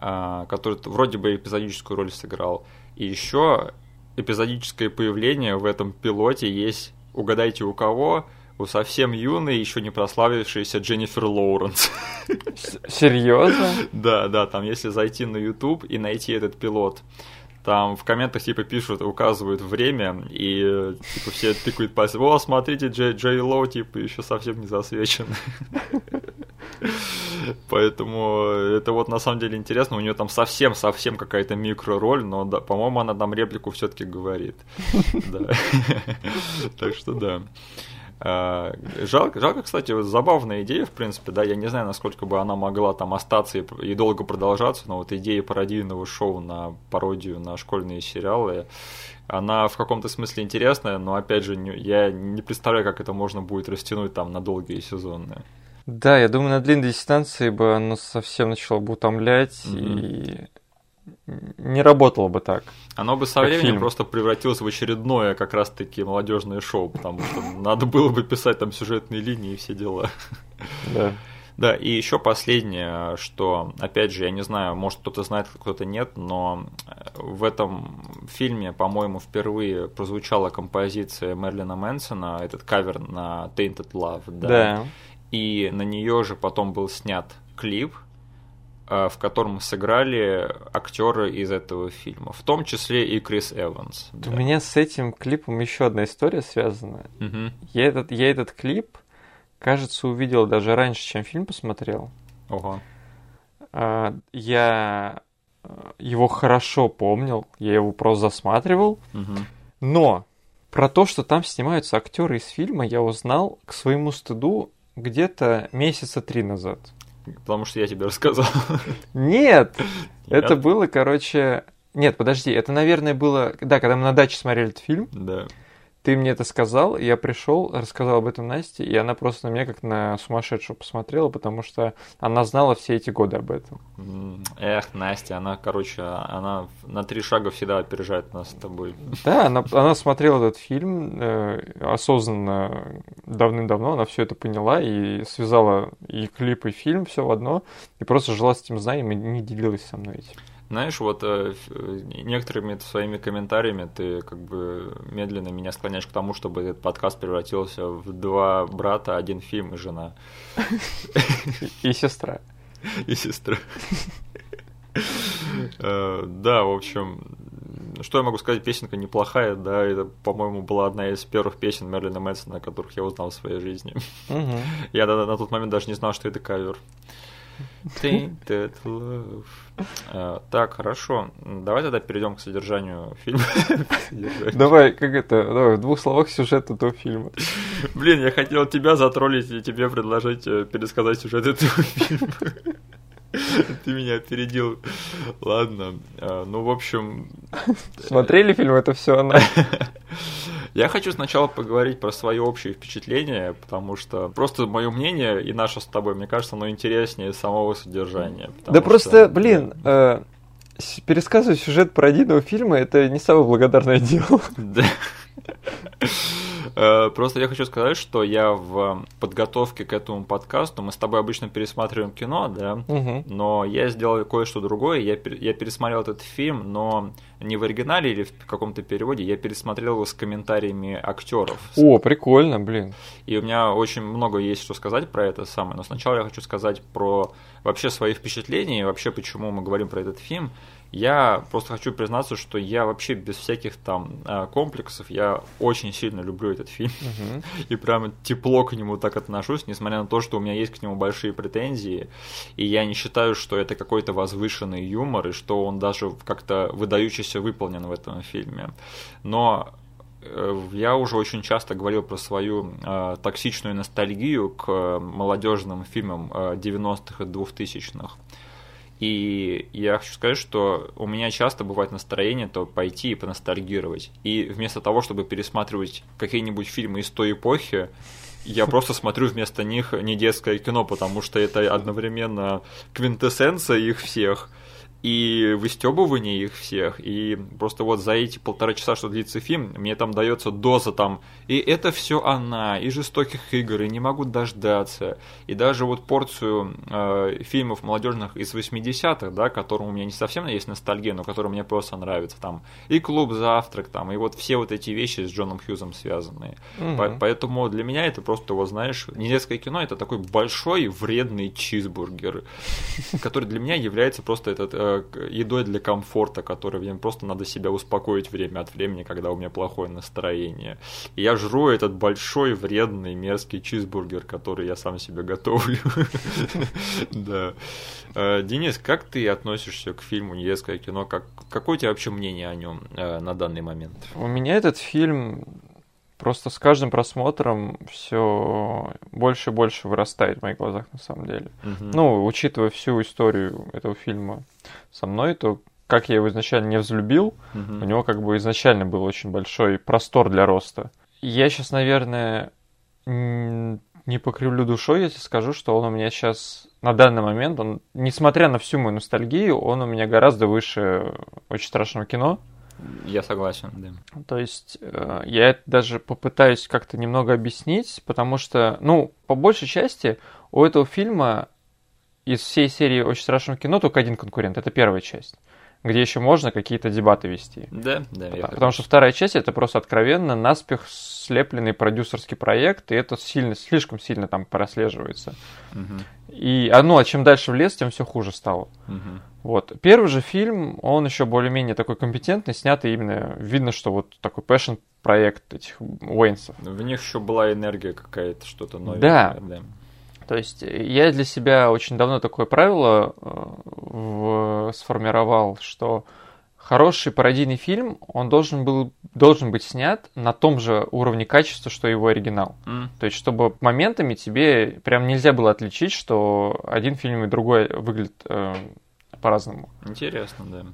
э, который вроде бы эпизодическую роль сыграл. И еще эпизодическое появление в этом пилоте есть, угадайте у кого, у совсем юной, еще не прославившейся Дженнифер Лоуренс. Серьезно? Да, да, там если зайти на YouTube и найти этот пилот, там в комментах типа пишут, указывают время, и типа все тыкают пальцем, о, смотрите, Джей, Джей Лоу, типа, еще совсем не засвечен. Поэтому это вот на самом деле интересно, у нее там совсем-совсем какая-то микро-роль, но, да, по-моему, она там реплику все-таки говорит. Так что да. А, жалко, жалко, кстати, забавная идея, в принципе, да, я не знаю, насколько бы она могла там остаться и, и долго продолжаться, но вот идея пародийного шоу на пародию на школьные сериалы, она в каком-то смысле интересная, но, опять же, не, я не представляю, как это можно будет растянуть там на долгие сезоны. Да, я думаю, на длинной дистанции бы оно совсем начало бы утомлять, mm-hmm. и не работало бы так. Оно бы со временем фильм. просто превратилось в очередное как раз-таки молодежное шоу, потому что надо было бы писать там сюжетные линии и все дела. Да. Да, и еще последнее, что, опять же, я не знаю, может кто-то знает, кто-то нет, но в этом фильме, по-моему, впервые прозвучала композиция Мерлина Мэнсона, этот кавер на Tainted Love, да. да. И на нее же потом был снят клип, Э, в котором сыграли актеры из этого фильма, в том числе и Крис Эванс. Да. У меня с этим клипом еще одна история связана. Угу. Я, этот, я этот клип, кажется, увидел даже раньше, чем фильм посмотрел. Ого. А, я э, его хорошо помнил, я его просто засматривал, угу. но про то, что там снимаются актеры из фильма, я узнал к своему стыду где-то месяца три назад. Потому что я тебе рассказал. Нет! Это было, короче... Нет, подожди, это, наверное, было... Да, когда мы на даче смотрели этот фильм. Да. Ты мне это сказал, я пришел, рассказал об этом Насте, и она просто на меня как на сумасшедшую посмотрела, потому что она знала все эти годы об этом. Эх, Настя, она, короче, она на три шага всегда опережает нас с тобой. Да, она, она смотрела этот фильм э, осознанно давным-давно, она все это поняла и связала и клип, и фильм, все в одно, и просто жила с этим знанием и не делилась со мной этим. Знаешь, вот э, некоторыми своими комментариями ты как бы медленно меня склоняешь к тому, чтобы этот подкаст превратился в два брата, один фильм и жена. И сестра. И сестра. Э, да, в общем, что я могу сказать, песенка неплохая, да, это, по-моему, была одна из первых песен Мерлина Мэнсона, которых я узнал в своей жизни. Я на тот момент даже не знал, что это кавер. Так, хорошо. Давай тогда перейдем к содержанию фильма. Давай, как это, давай, в двух словах сюжет этого фильма. Блин, я хотел тебя затроллить и тебе предложить э, пересказать сюжет этого фильма. Ты меня опередил. Ладно. А, ну, в общем... Смотрели фильм «Это все она»? Я хочу сначала поговорить про свое общее впечатление, потому что просто мое мнение и наше с тобой, мне кажется, оно интереснее самого содержания. Да просто, блин, э, пересказывать сюжет пародийного фильма это не самое благодарное дело. Да. Э, просто я хочу сказать, что я в подготовке к этому подкасту, мы с тобой обычно пересматриваем кино, да, но я сделал кое-что другое, я, я пересмотрел этот фильм, но не в оригинале или в каком-то переводе, я пересмотрел его с комментариями актеров. О, прикольно, блин. И у меня очень много есть что сказать про это самое, но сначала я хочу сказать про вообще свои впечатления, вообще почему мы говорим про этот фильм. Я просто хочу признаться, что я вообще без всяких там а, комплексов, я очень сильно люблю этот фильм. Uh-huh. И прямо тепло к нему так отношусь, несмотря на то, что у меня есть к нему большие претензии. И я не считаю, что это какой-то возвышенный юмор, и что он даже как-то выдающийся выполнен в этом фильме. Но э, я уже очень часто говорил про свою э, токсичную ностальгию к молодежным фильмам э, 90-х и 2000-х. И я хочу сказать, что у меня часто бывает настроение то пойти и поностальгировать. И вместо того, чтобы пересматривать какие-нибудь фильмы из той эпохи, я просто смотрю вместо них не детское кино, потому что это одновременно квинтэссенция их всех – и выстебывание их всех, и просто вот за эти полтора часа, что длится фильм, мне там дается доза там, и это все она, и жестоких игр, и не могу дождаться, и даже вот порцию э, фильмов молодежных из 80-х, да, которым у меня не совсем есть ностальгия, но которые мне просто нравятся, там, и клуб завтрак, там, и вот все вот эти вещи с Джоном Хьюзом связанные. Угу. По поэтому для меня это просто, вот знаешь, не детское кино, это такой большой вредный чизбургер, который для меня является просто этот э, едой для комфорта, который мне просто надо себя успокоить время от времени, когда у меня плохое настроение. И я жру этот большой, вредный, мерзкий чизбургер, который я сам себе готовлю. Да. Э, Денис, как ты относишься к фильму «Недетское кино»? Как, какое у тебя вообще мнение о нем э, на данный момент? У меня этот фильм просто с каждым просмотром все больше и больше вырастает в моих глазах на самом деле. Угу. Ну, учитывая всю историю этого фильма со мной, то как я его изначально не взлюбил, угу. у него как бы изначально был очень большой простор для роста. Я сейчас, наверное, не покривлю душой, если скажу, что он у меня сейчас на данный момент, он, несмотря на всю мою ностальгию, он у меня гораздо выше очень страшного кино. Я согласен, да. То есть э, я это даже попытаюсь как-то немного объяснить, потому что, ну, по большей части у этого фильма из всей серии «Очень страшного кино» только один конкурент. Это первая часть где еще можно какие-то дебаты вести. Да, да. Потому, потому что вторая часть это просто откровенно наспех слепленный продюсерский проект, и это сильно, слишком сильно там прослеживается. Угу. И, а, ну, а чем дальше в лес, тем все хуже стало. Угу. Вот. Первый же фильм, он еще более-менее такой компетентный, снятый именно, видно, что вот такой passion проект этих Уэйнсов. В них еще была энергия какая-то, что-то новое. Да. да. То есть я для себя очень давно такое правило э, в, сформировал, что хороший пародийный фильм, он должен, был, должен быть снят на том же уровне качества, что его оригинал. Mm. То есть, чтобы моментами тебе прям нельзя было отличить, что один фильм и другой выглядит э, по-разному. Интересно, да.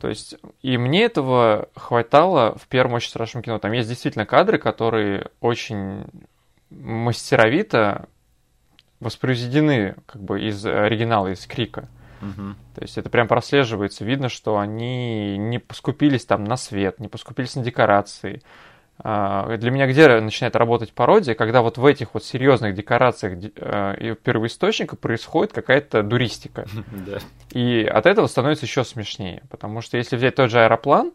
То есть, и мне этого хватало в первом очень страшном кино. Там есть действительно кадры, которые очень мастеровито воспроизведены как бы из оригинала, из Крика. Угу. То есть это прям прослеживается. Видно, что они не поскупились там на свет, не поскупились на декорации. А, для меня где начинает работать пародия, когда вот в этих вот серьезных декорациях э, первоисточника происходит какая-то дуристика. И от этого становится еще смешнее. Потому что если взять тот же аэроплан,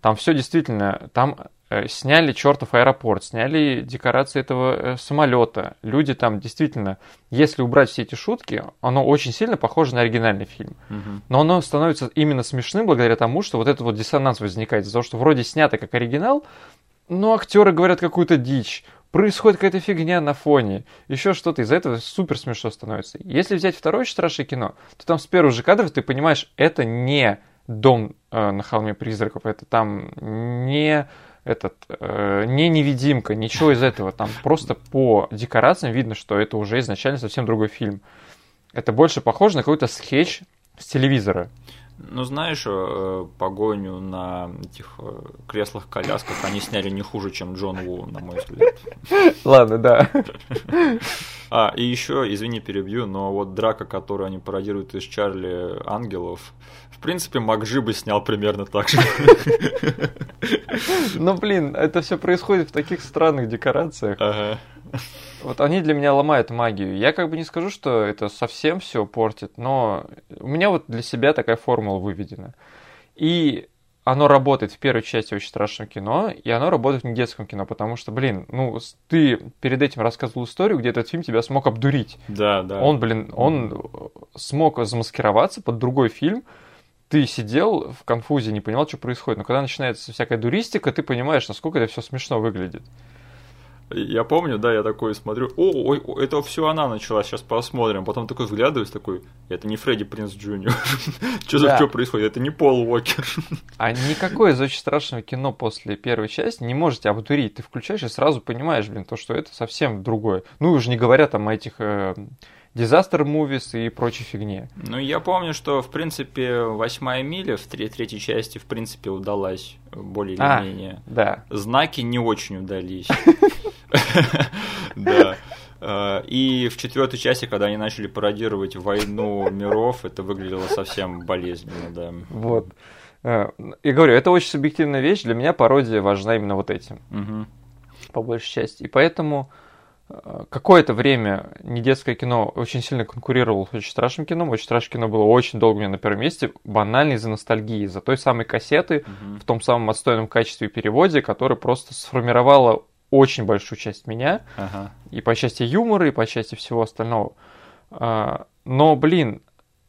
там все действительно, там Э, сняли чертов аэропорт, сняли декорации этого э, самолета. Люди там действительно, если убрать все эти шутки, оно очень сильно похоже на оригинальный фильм. Угу. Но оно становится именно смешным благодаря тому, что вот этот вот диссонанс возникает из-за того, что вроде снято как оригинал, но актеры говорят какую-то дичь, происходит какая-то фигня на фоне, еще что-то, из-за этого супер смешно становится. Если взять второе страшное кино, то там с первых же кадров ты понимаешь, это не дом э, на холме призраков, это там не этот, э, не невидимка, ничего из этого. Там просто по декорациям видно, что это уже изначально совсем другой фильм. Это больше похоже на какой-то скетч с телевизора. Ну, знаешь, э, погоню на этих э, креслах-колясках они сняли не хуже, чем Джон Ву, на мой взгляд. Ладно, да. А, и еще, извини, перебью, но вот драка, которую они пародируют из Чарли Ангелов, в принципе, Макжи бы снял примерно так же. Ну, блин, это все происходит в таких странных декорациях. Ага. Вот они для меня ломают магию. Я как бы не скажу, что это совсем все портит, но у меня вот для себя такая формула выведена. И оно работает в первой части очень страшного кино, и оно работает в недетском кино, потому что, блин, ну, ты перед этим рассказывал историю, где этот фильм тебя смог обдурить. Да, да. Он, блин, он смог замаскироваться под другой фильм, ты сидел в конфузе, не понимал, что происходит. Но когда начинается всякая дуристика, ты понимаешь, насколько это все смешно выглядит. Я помню, да, я такой смотрю, о, ой, это все она начала, сейчас посмотрим. Потом такой взглядываюсь, такой, это не Фредди Принц Джуниор. Что за что происходит? Это не Пол Уокер. А никакое из очень страшного кино после первой части не можете обдурить. Ты включаешь и сразу понимаешь, блин, то, что это совсем другое. Ну, уже не говоря там о этих э, дизастер мувис и прочей фигне. Ну, я помню, что, в принципе, восьмая миля в третьей части, в принципе, удалась более или а, менее. Да. Знаки не очень удались. Да. А, и в четвертой части, когда они начали пародировать войну миров, это выглядело совсем болезненно, да. Вот. И говорю, это очень субъективная вещь. Для меня пародия важна именно вот этим. Угу. По большей части. И поэтому какое-то время недетское кино очень сильно конкурировало с очень страшным кино. Очень страшное кино было очень долго у меня на первом месте, банально из-за ностальгии, из-за той самой кассеты угу. в том самом отстойном качестве и переводе, которая просто сформировала очень большую часть меня, ага. и по части юмора, и по части всего остального. А, но, блин,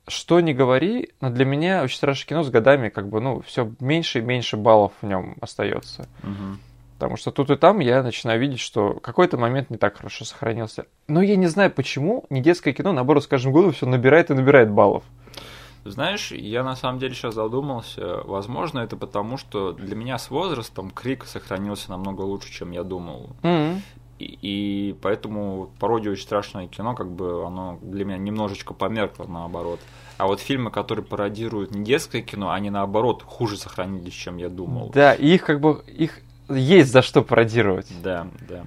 что не говори, но для меня очень страшное кино с годами как бы, ну, все меньше и меньше баллов в нем остается. Угу. Потому что тут и там я начинаю видеть, что какой-то момент не так хорошо сохранился. Но я не знаю, почему не детское кино, наоборот, с каждым годом все набирает и набирает баллов. Знаешь, я на самом деле сейчас задумался. Возможно, это потому, что для меня с возрастом крик сохранился намного лучше, чем я думал. Mm-hmm. И, и поэтому пародия очень страшное кино, как бы оно для меня немножечко померкло наоборот. А вот фильмы, которые пародируют не детское кино, они наоборот хуже сохранились, чем я думал. Да, и их как бы их есть за что пародировать. Да, да.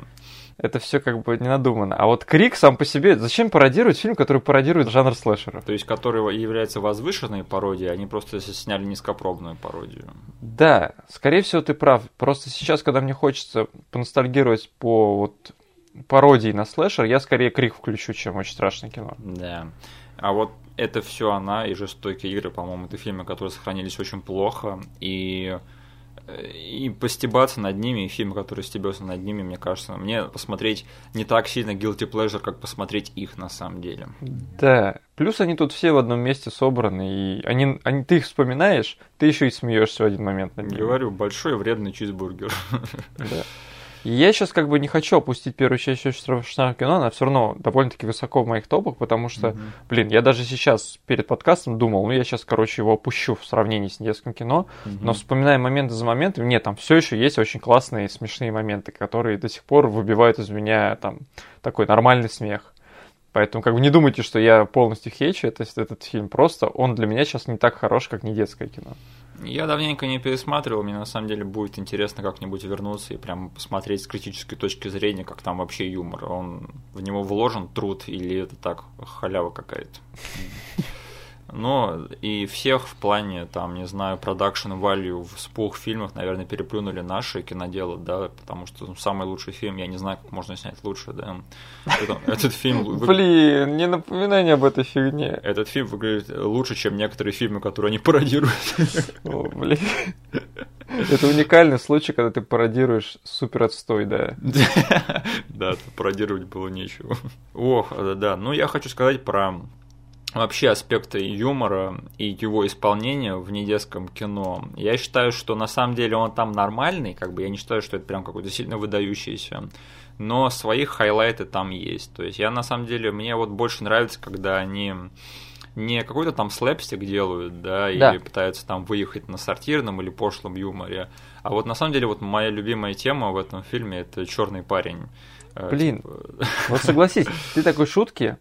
Это все как бы не надумано. А вот Крик сам по себе... Зачем пародировать фильм, который пародирует жанр слэшера? То есть, который является возвышенной пародией, они просто сняли низкопробную пародию. Да, скорее всего, ты прав. Просто сейчас, когда мне хочется поностальгировать по вот пародии на слэшер, я скорее Крик включу, чем очень страшное кино. Да. А вот это все она и жестокие игры, по-моему, это фильмы, которые сохранились очень плохо. И и постебаться над ними, и фильм, который стебется над ними, мне кажется, мне посмотреть не так сильно guilty pleasure, как посмотреть их на самом деле. Да, плюс они тут все в одном месте собраны, и они, они, ты их вспоминаешь, ты еще и смеешься в один момент над ними. Говорю, большой вредный чизбургер. Да. Я сейчас как бы не хочу опустить первую часть страшного кино, она все равно довольно-таки высоко в моих топах, потому что, mm-hmm. блин, я даже сейчас перед подкастом думал, ну я сейчас, короче, его опущу в сравнении с детским кино, mm-hmm. но вспоминая моменты за моментами, нет, там все еще есть очень классные смешные моменты, которые до сих пор выбивают из меня там такой нормальный смех. Поэтому как бы не думайте, что я полностью хейчу этот, этот фильм, просто он для меня сейчас не так хорош, как не детское кино. Я давненько не пересматривал, мне на самом деле будет интересно как-нибудь вернуться и прям посмотреть с критической точки зрения, как там вообще юмор. Он в него вложен труд или это так халява какая-то. Но и всех в плане, там, не знаю, продакшн value в спух фильмах, наверное, переплюнули наши киноделы, да, потому что ну, самый лучший фильм, я не знаю, как можно снять лучше, да. Этот фильм... Блин, не напоминай об этой фигне. Этот фильм выглядит лучше, чем некоторые фильмы, которые они пародируют. О, блин. Это уникальный случай, когда ты пародируешь супер отстой, да. Да, пародировать было нечего. Ох, да, да. Ну, я хочу сказать про вообще аспекты юмора и его исполнения в недетском кино. Я считаю, что на самом деле он там нормальный, как бы я не считаю, что это прям какой-то сильно выдающийся, но свои хайлайты там есть. То есть я на самом деле, мне вот больше нравится, когда они не какой-то там слэпстик делают, да, да, или пытаются там выехать на сортирном или пошлом юморе, а вот на самом деле вот моя любимая тема в этом фильме это черный парень. Э, Блин, типа... вот согласись, ты такой шутки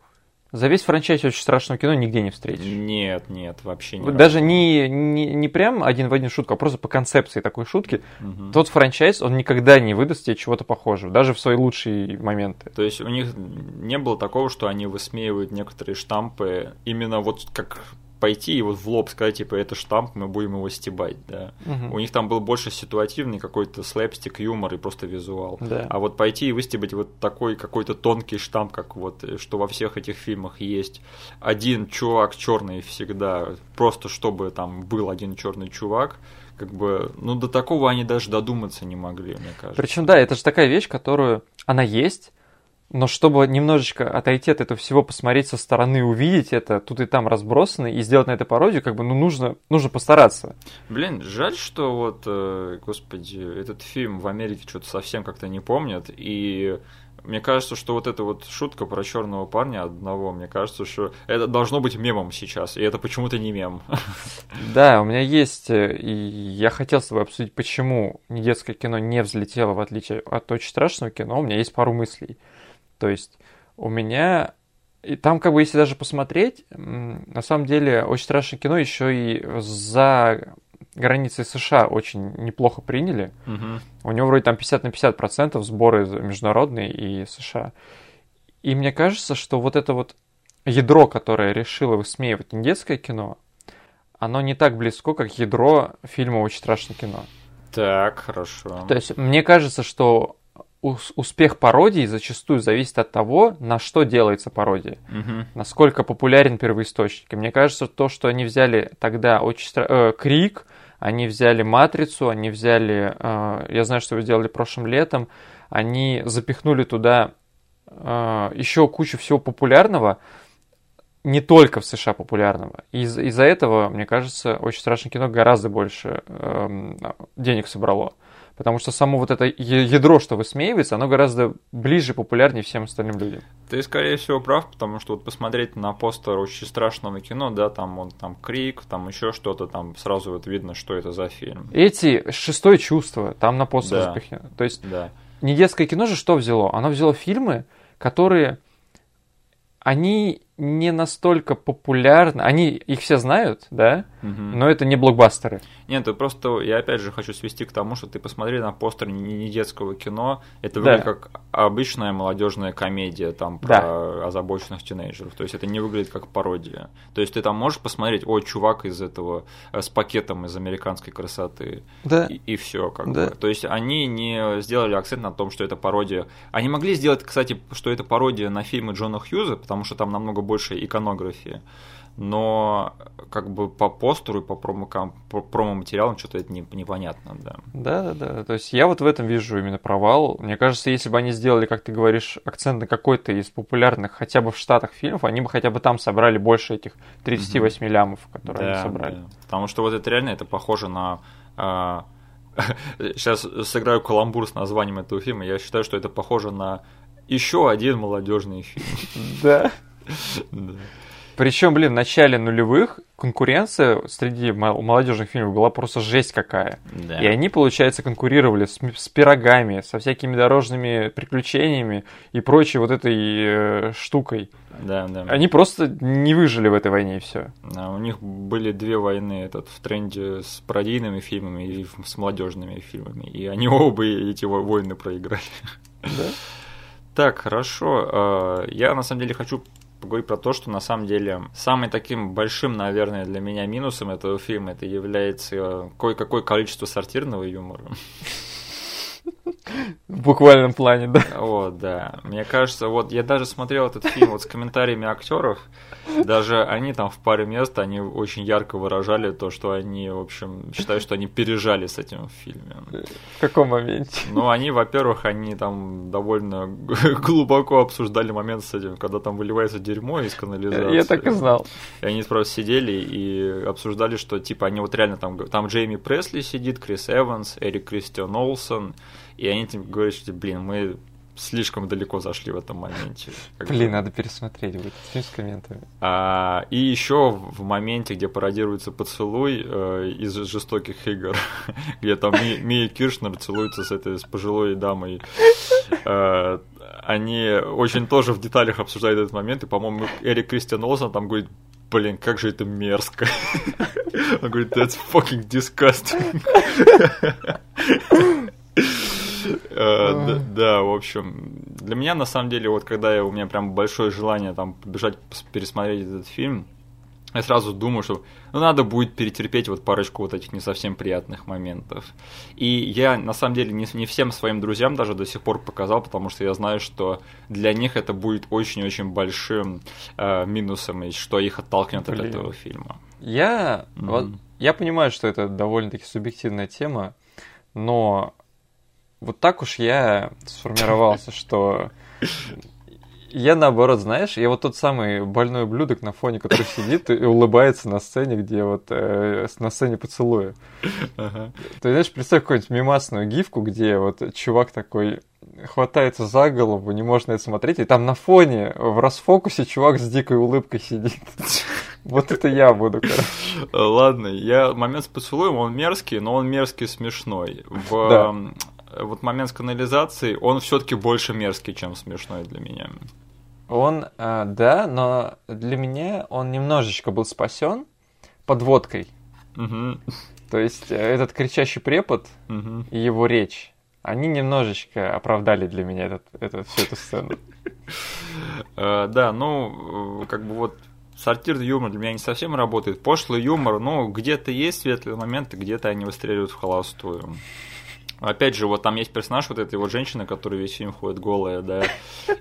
за весь франчайз очень страшного кино нигде не встретишь. Нет, нет, вообще не. Даже не, не, не прям один в один шутку, а просто по концепции такой шутки. Угу. Тот франчайз, он никогда не выдаст тебе чего-то похожего, даже в свои лучшие моменты. То есть у них не было такого, что они высмеивают некоторые штампы именно вот как пойти и вот в лоб сказать, типа, это штамп, мы будем его стебать, да. Угу. У них там был больше ситуативный какой-то слэпстик, юмор и просто визуал. Да. А вот пойти и выстебать вот такой какой-то тонкий штамп, как вот, что во всех этих фильмах есть один чувак черный всегда, просто чтобы там был один черный чувак, как бы, ну, до такого они даже додуматься не могли, мне кажется. Причем, да, это же такая вещь, которую, она есть, но чтобы немножечко отойти от этого всего, посмотреть со стороны, увидеть это, тут и там разбросано, и сделать на это пародию, как бы, ну, нужно, нужно постараться. Блин, жаль, что вот, э, господи, этот фильм в Америке что-то совсем как-то не помнят, и мне кажется, что вот эта вот шутка про черного парня одного, мне кажется, что это должно быть мемом сейчас, и это почему-то не мем. Да, у меня есть, э, и я хотел с тобой обсудить, почему недетское кино не взлетело, в отличие от очень страшного кино, у меня есть пару мыслей. То есть у меня... И там, как бы, если даже посмотреть, на самом деле, очень страшное кино еще и за границей США очень неплохо приняли. Угу. У него вроде там 50 на 50 процентов сборы международные и США. И мне кажется, что вот это вот ядро, которое решило высмеивать индийское кино, оно не так близко, как ядро фильма «Очень страшное кино». Так, хорошо. То есть мне кажется, что успех пародии зачастую зависит от того, на что делается пародия, угу. насколько популярен первоисточник. И мне кажется, то, что они взяли тогда очень стра... э, Крик, они взяли Матрицу, они взяли, э, я знаю, что вы сделали прошлым летом, они запихнули туда э, еще кучу всего популярного, не только в США популярного. Из- из-за этого, мне кажется, очень страшное кино гораздо больше э, денег собрало. Потому что само вот это ядро, что высмеивается, оно гораздо ближе, популярнее всем остальным людям. Ты, скорее всего, прав, потому что вот посмотреть на постер очень страшного кино, да, там он там крик, там еще что-то, там сразу вот видно, что это за фильм. Эти шестое чувство, там на постер да. запихнено. То есть да. не детское кино же что взяло? Оно взяло фильмы, которые они не настолько популярны. Они их все знают, да, угу. но это не блокбастеры. Нет, это просто я опять же хочу свести к тому, что ты посмотри на постер не детского кино, это выглядит да. как обычная молодежная комедия там про да. озабоченных тинейджеров. То есть это не выглядит как пародия. То есть ты там можешь посмотреть, ой, чувак из этого э, с пакетом из американской красоты. Да. И, и все, как да. бы. То есть они не сделали акцент на том, что это пародия. Они могли сделать, кстати, что это пародия на фильмы Джона Хьюза, потому что там намного больше иконографии. Но как бы по постеру и по промо-материалам что-то это не, непонятно, да. Да, да, да. То есть я вот в этом вижу именно провал. Мне кажется, если бы они сделали, как ты говоришь, акцент на какой-то из популярных хотя бы в Штатах фильмов, они бы хотя бы там собрали больше этих 38 угу. лямов, которые да, они собрали. Да. Потому что вот это реально это похоже на а, сейчас сыграю каламбур с названием этого фильма. Я считаю, что это похоже на еще один молодежный фильм. Да. Причем, блин, в начале нулевых конкуренция среди молодежных фильмов была просто жесть какая. Да. И они, получается, конкурировали с, с пирогами, со всякими дорожными приключениями и прочей вот этой э, штукой. Да, да. Они просто не выжили в этой войне и все. Да, у них были две войны этот в тренде с пародийными фильмами и с молодежными фильмами. И они оба эти войны проиграли. Да? Так, хорошо. Э, я на самом деле хочу поговорить про то, что на самом деле самым таким большим, наверное, для меня минусом этого фильма это является кое-какое количество сортирного юмора. В буквальном плане, да. О, да. Мне кажется, вот я даже смотрел этот фильм вот с комментариями актеров. Даже они там в паре мест, они очень ярко выражали то, что они, в общем, считают, что они пережали с этим в фильме. В каком моменте? Ну, они, во-первых, они там довольно глубоко обсуждали момент с этим, когда там выливается дерьмо из канализации. Я так и знал. И они просто сидели и обсуждали, что, типа, они вот реально там, там Джейми Пресли сидит, Крис Эванс, Эрик Кристиан Олсон, и они типа, говорят, что, блин, мы слишком далеко зашли в этом моменте. Блин, надо пересмотреть будет с комментами. А, и еще в моменте, где пародируется поцелуй э, из жестоких игр, где там Ми, Мия Киршнер целуется с этой с пожилой дамой. Э, они очень тоже в деталях обсуждают этот момент, и, по-моему, Эрик Кристиан Олсен там говорит, блин, как же это мерзко. Он говорит, that's fucking disgusting. Э, да, в общем, для меня на самом деле, вот когда у меня прям большое желание там побежать пересмотреть этот фильм, я сразу думаю, что ну, надо будет перетерпеть вот парочку вот этих не совсем приятных моментов. И я, на самом деле, не, не всем своим друзьям даже до сих пор показал, потому что я знаю, что для них это будет очень-очень большим э, минусом, и что их оттолкнет Блин. от этого фильма. Я, mm-hmm. вот, я понимаю, что это довольно-таки субъективная тема, но вот так уж я сформировался, что я наоборот, знаешь, я вот тот самый больной ублюдок на фоне, который сидит и улыбается на сцене, где вот э, на сцене поцелуя. Ага. Ты знаешь, представь какую-нибудь мимасную гифку, где вот чувак такой хватается за голову, не может на это смотреть, и там на фоне в расфокусе чувак с дикой улыбкой сидит. Вот это я буду, короче. Ладно, я момент с поцелуем, он мерзкий, но он мерзкий смешной. В вот момент с канализацией, он все-таки больше мерзкий, чем смешной для меня. Он, э, да, но для меня он немножечко был спасен подводкой. Угу. То есть э, этот кричащий препод угу. и его речь, они немножечко оправдали для меня этот, этот, всю эту сцену. Э, да, ну, как бы вот сортир юмор для меня не совсем работает. Пошлый юмор, ну, где-то есть светлые моменты, где-то они выстреливают в холостую. Опять же, вот там есть персонаж вот этой вот женщины, которая весь фильм ходит голая, да.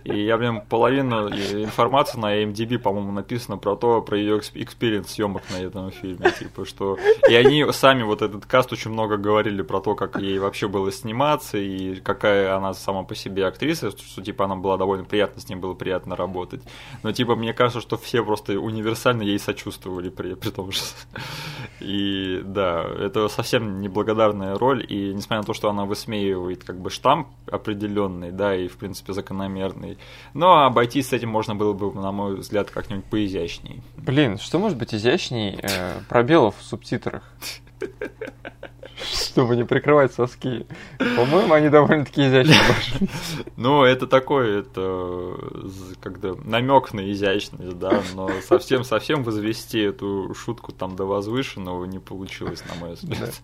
И я, блин, половину информации на IMDb, по-моему, написано про то, про ее experience съемок на этом фильме, типа, что... И они сами, вот этот каст, очень много говорили про то, как ей вообще было сниматься, и какая она сама по себе актриса, что, типа, она была довольно приятна, с ней было приятно работать. Но, типа, мне кажется, что все просто универсально ей сочувствовали при, при том, что... И, да, это совсем неблагодарная роль, и несмотря на то, что она высмеивает как бы штамп определенный, да, и в принципе закономерный. Но обойтись с этим можно было бы, на мой взгляд, как-нибудь поизящней. Блин, что может быть изящней э, пробелов в субтитрах? Чтобы не прикрывать соски. По-моему, они довольно-таки изящные. Ну, это такой, это когда намек на изящность, да, но совсем-совсем возвести эту шутку там до возвышенного не получилось, на мой взгляд.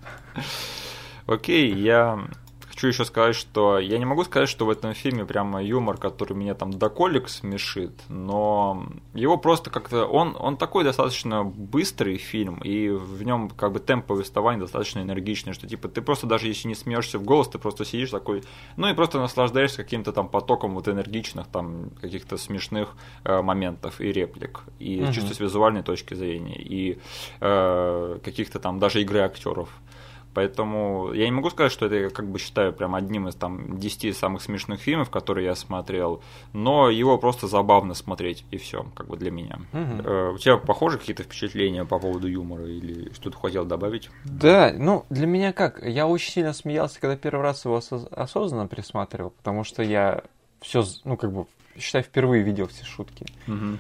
Окей, я хочу еще сказать, что я не могу сказать, что в этом фильме прямо юмор, который меня там до колик смешит, но его просто как-то... Он, он такой достаточно быстрый фильм, и в нем как бы темп повествования достаточно энергичный, что типа ты просто даже если не смеешься в голос, ты просто сидишь такой, ну и просто наслаждаешься каким-то там потоком вот энергичных там каких-то смешных э, моментов и реплик, и угу. чисто с визуальной точки зрения, и э, каких-то там даже игры актеров. Поэтому я не могу сказать, что это я как бы считаю прям одним из там 10 самых смешных фильмов, которые я смотрел, но его просто забавно смотреть, и все, как бы для меня. Угу. у тебя похожи какие-то впечатления по поводу юмора или что-то хотел добавить? Да, ну для меня как, я очень сильно смеялся, когда первый раз его осознанно присматривал, потому что я все, ну как бы, считай, впервые видел все шутки. Угу.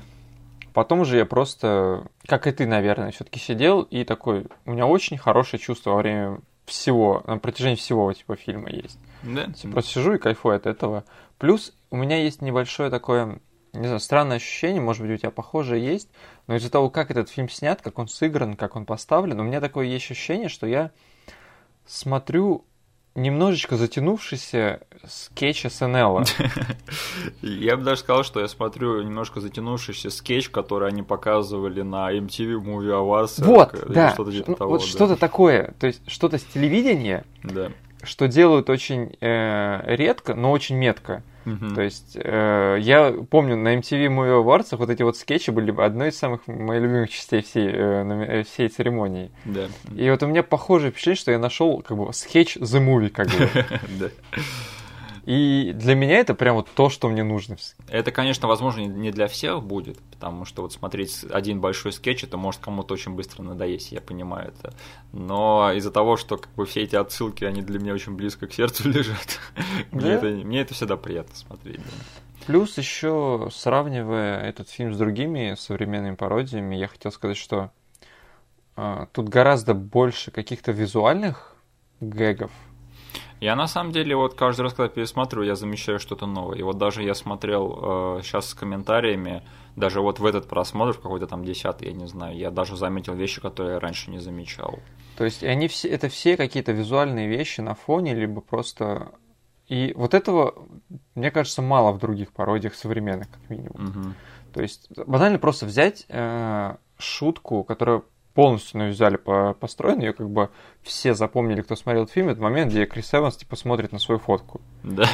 Потом уже я просто, как и ты, наверное, все-таки сидел и такой, у меня очень хорошее чувство во время всего, на протяжении всего типа фильма есть. Да. Я просто сижу и кайфую от этого. Плюс у меня есть небольшое такое, не знаю, странное ощущение, может быть, у тебя похожее есть, но из-за того, как этот фильм снят, как он сыгран, как он поставлен, у меня такое есть ощущение, что я смотрю немножечко затянувшийся скетч СНЛ. Я бы даже сказал, что я смотрю немножко затянувшийся скетч, который они показывали на MTV Movie Awards. Вот, да. Что-то типа того, вот да. что-то такое, то есть что-то с телевидения, да. что делают очень э, редко, но очень метко. То есть э, я помню на MTV Movie Awards вот эти вот скетчи были одной из самых моих любимых частей всей, э, э, всей церемонии. Да. И вот у меня похожее впечатление, что я нашел как бы скетч The Movie как бы. Да. И для меня это прям вот то, что мне нужно. Это, конечно, возможно, не для всех будет, потому что вот смотреть один большой скетч, это может кому-то очень быстро надоесть, я понимаю это. Но из-за того, что как бы все эти отсылки, они для меня очень близко к сердцу лежат, мне, это, мне это всегда приятно смотреть. Да. Плюс еще, сравнивая этот фильм с другими современными пародиями, я хотел сказать, что э, тут гораздо больше каких-то визуальных гэгов, я на самом деле вот каждый раз, когда пересматриваю, я замечаю что-то новое. И вот даже я смотрел э, сейчас с комментариями, даже вот в этот просмотр, какой-то там десятый, я не знаю, я даже заметил вещи, которые я раньше не замечал. То есть они все, это все какие-то визуальные вещи на фоне, либо просто... И вот этого, мне кажется, мало в других пародиях современных, как минимум. Угу. То есть банально просто взять э, шутку, которая полностью на визуале построен, ее как бы все запомнили, кто смотрел фильм, это момент, где Крис Эванс типа смотрит на свою фотку. Да.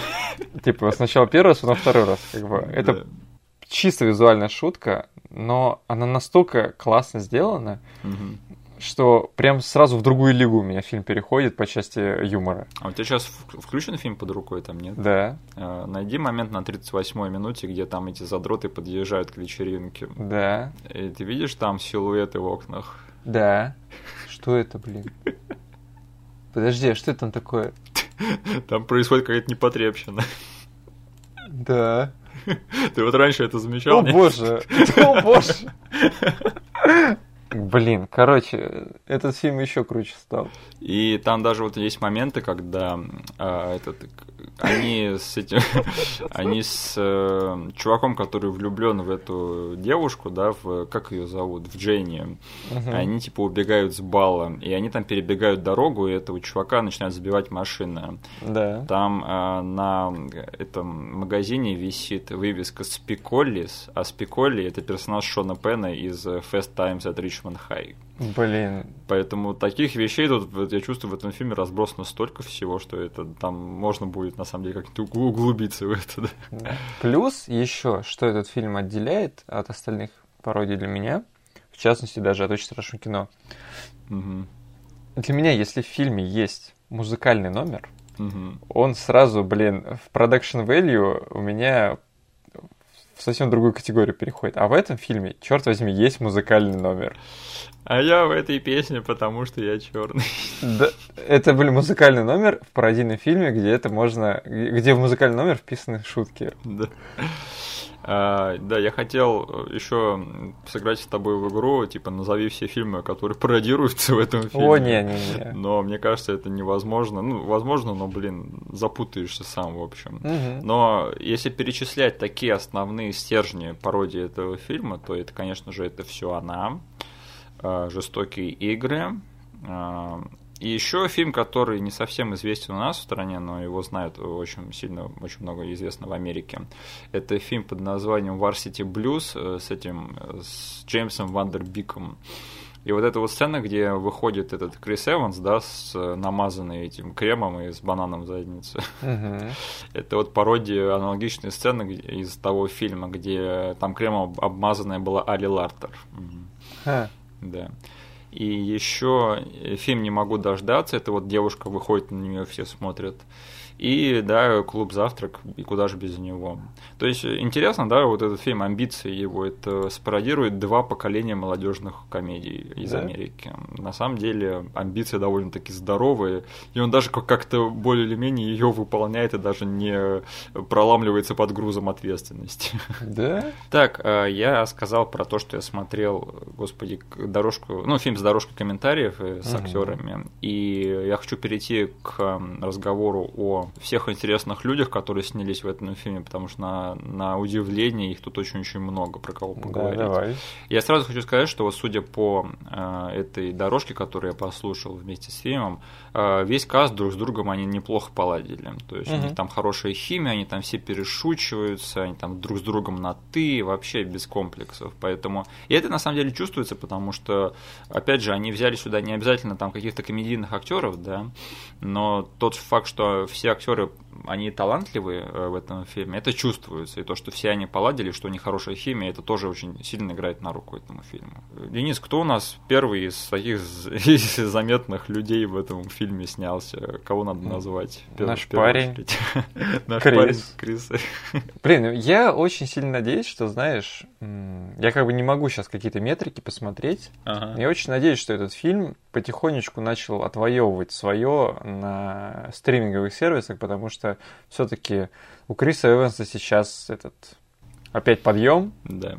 Типа сначала первый раз, потом второй раз. Как бы. Это да. чисто визуальная шутка, но она настолько классно сделана, угу что прям сразу в другую лигу у меня фильм переходит по части юмора. А у тебя сейчас включен фильм под рукой там, нет? Да. А, найди момент на 38-й минуте, где там эти задроты подъезжают к вечеринке. Да. И ты видишь там силуэты в окнах? Да. Что это, блин? Подожди, а что это там такое? Там происходит какая-то непотребщина. Да. Ты вот раньше это замечал? О боже! О боже! Блин, короче, этот фильм еще круче стал. И там даже вот есть моменты, когда э, этот, они с этим, они с э, чуваком, который влюблен в эту девушку, да, в как ее зовут, в Дженни, uh-huh. они типа убегают с бала, и они там перебегают дорогу, и этого чувака начинают забивать машины. Да. Там э, на этом магазине висит вывеска Спиколлис, а Спиколли это персонаж Шона Пена из Fast Times at Richmond High. Блин. Поэтому таких вещей тут, я чувствую, в этом фильме разбросано столько всего, что это там можно будет, на самом деле, как-то углубиться в это. Да. Плюс еще, что этот фильм отделяет от остальных пародий для меня, в частности, даже от очень страшного кино. Угу. Для меня, если в фильме есть музыкальный номер, угу. он сразу, блин, в production value у меня в совсем другую категорию переходит. А в этом фильме, черт возьми, есть музыкальный номер. А я в этой песне, потому что я черный. Да, это был музыкальный номер в пародийном фильме, где это можно, где в музыкальный номер вписаны шутки. Да. А, да, я хотел еще сыграть с тобой в игру, типа назови все фильмы, которые пародируются в этом фильме. О, не, не, не. Но мне кажется, это невозможно. Ну, возможно, но, блин, запутаешься сам, в общем. Угу. Но если перечислять такие основные стержни пародии этого фильма, то это, конечно же, это все она. Э, жестокие игры. Э, и еще фильм, который не совсем известен у нас в стране, но его знают очень сильно, очень много известно в Америке. Это фильм под названием Varsity Blues э, с этим, с Джеймсом Вандербиком. И вот эта вот сцена, где выходит этот Крис Эванс, да, с намазанной этим кремом и с бананом в заднице. Uh-huh. Это вот пародия аналогичной сцены из того фильма, где там кремом обмазанная была Али Лартер. Uh-huh. Да. И еще фильм «Не могу дождаться», это вот девушка выходит, на нее все смотрят. И, да, клуб «Завтрак», и куда же без него. То есть, интересно, да, вот этот фильм «Амбиции» его, это спародирует два поколения молодежных комедий из да? Америки. На самом деле, амбиции довольно-таки здоровые, и он даже как-то более или менее ее выполняет и даже не проламливается под грузом ответственности. Да? Так, э, я сказал про то, что я смотрел, господи, дорожку, ну, фильм с дорожкой комментариев э, с актерами, и я хочу перейти к разговору о всех интересных людях, которые снялись в этом фильме, потому что на, на удивление их тут очень-очень много про кого поговорить. Да, давай. Я сразу хочу сказать, что вот судя по э, этой дорожке, которую я послушал вместе с фильмом, э, весь каст друг с другом они неплохо поладили. То есть угу. у них там хорошая химия, они там все перешучиваются, они там друг с другом на ты, вообще без комплексов. Поэтому и это на самом деле чувствуется, потому что, опять же, они взяли сюда не обязательно там каких-то комедийных актеров, да, но тот факт, что все актеры они талантливые э, в этом фильме, это чувствуется. И то, что все они поладили, что у них хорошая химия, это тоже очень сильно играет на руку этому фильму. Денис, кто у нас первый из таких из заметных людей в этом фильме снялся? Кого надо назвать? Наш парень. Наш парень Крис. Блин, я очень сильно надеюсь, что, знаешь, я как бы не могу сейчас какие-то метрики посмотреть. Я очень надеюсь, что этот фильм потихонечку начал отвоевывать свое на стриминговых сервисах, потому что все-таки у Криса Эванса сейчас этот опять подъем. Да.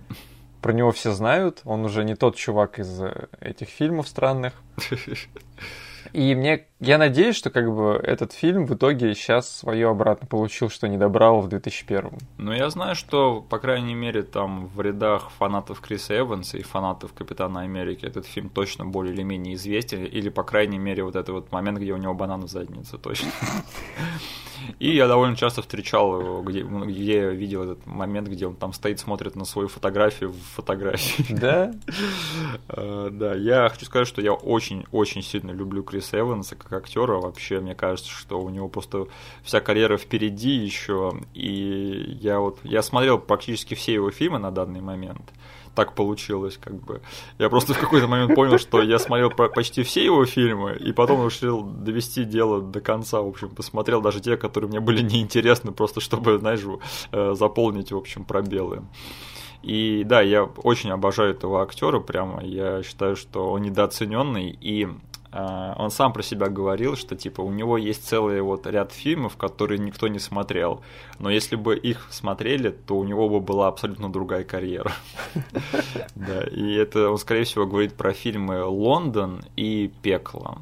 Про него все знают. Он уже не тот чувак из этих фильмов странных. И мне, я надеюсь, что как бы этот фильм в итоге сейчас свое обратно получил, что не добрал в 2001. Ну, я знаю, что, по крайней мере, там в рядах фанатов Криса Эванса и фанатов Капитана Америки этот фильм точно более или менее известен, или, по крайней мере, вот этот вот момент, где у него банан в заднице, точно. И я довольно часто встречал его, где, где я видел этот момент, где он там стоит, смотрит на свою фотографию в фотографии. Да? Э, да, я хочу сказать, что я очень-очень сильно люблю Криса Эванса как актера. Вообще, мне кажется, что у него просто вся карьера впереди еще. И я вот, я смотрел практически все его фильмы на данный момент так получилось, как бы. Я просто в какой-то момент понял, что я смотрел почти все его фильмы, и потом решил довести дело до конца, в общем, посмотрел даже те, которые мне были неинтересны, просто чтобы, знаешь, э, заполнить, в общем, пробелы. И да, я очень обожаю этого актера, прямо я считаю, что он недооцененный, и он сам про себя говорил, что типа у него есть целый вот ряд фильмов, которые никто не смотрел, но если бы их смотрели, то у него бы была абсолютно другая карьера. Да, и это он, скорее всего, говорит про фильмы «Лондон» и «Пекло».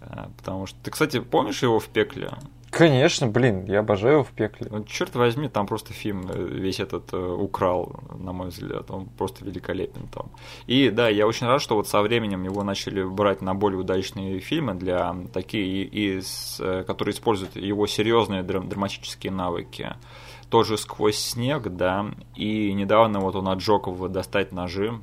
А, потому что ты, кстати, помнишь его в «Пекле»? Конечно, блин, я обожаю его в пекле. Ну, черт возьми, там просто фильм э, весь этот э, украл, на мой взгляд. Он просто великолепен там. И да, я очень рад, что вот со временем его начали брать на более удачные фильмы для такие, и, э, которые используют его серьезные драм- драматические навыки. Тоже сквозь снег, да. И недавно вот он отжег его достать ножи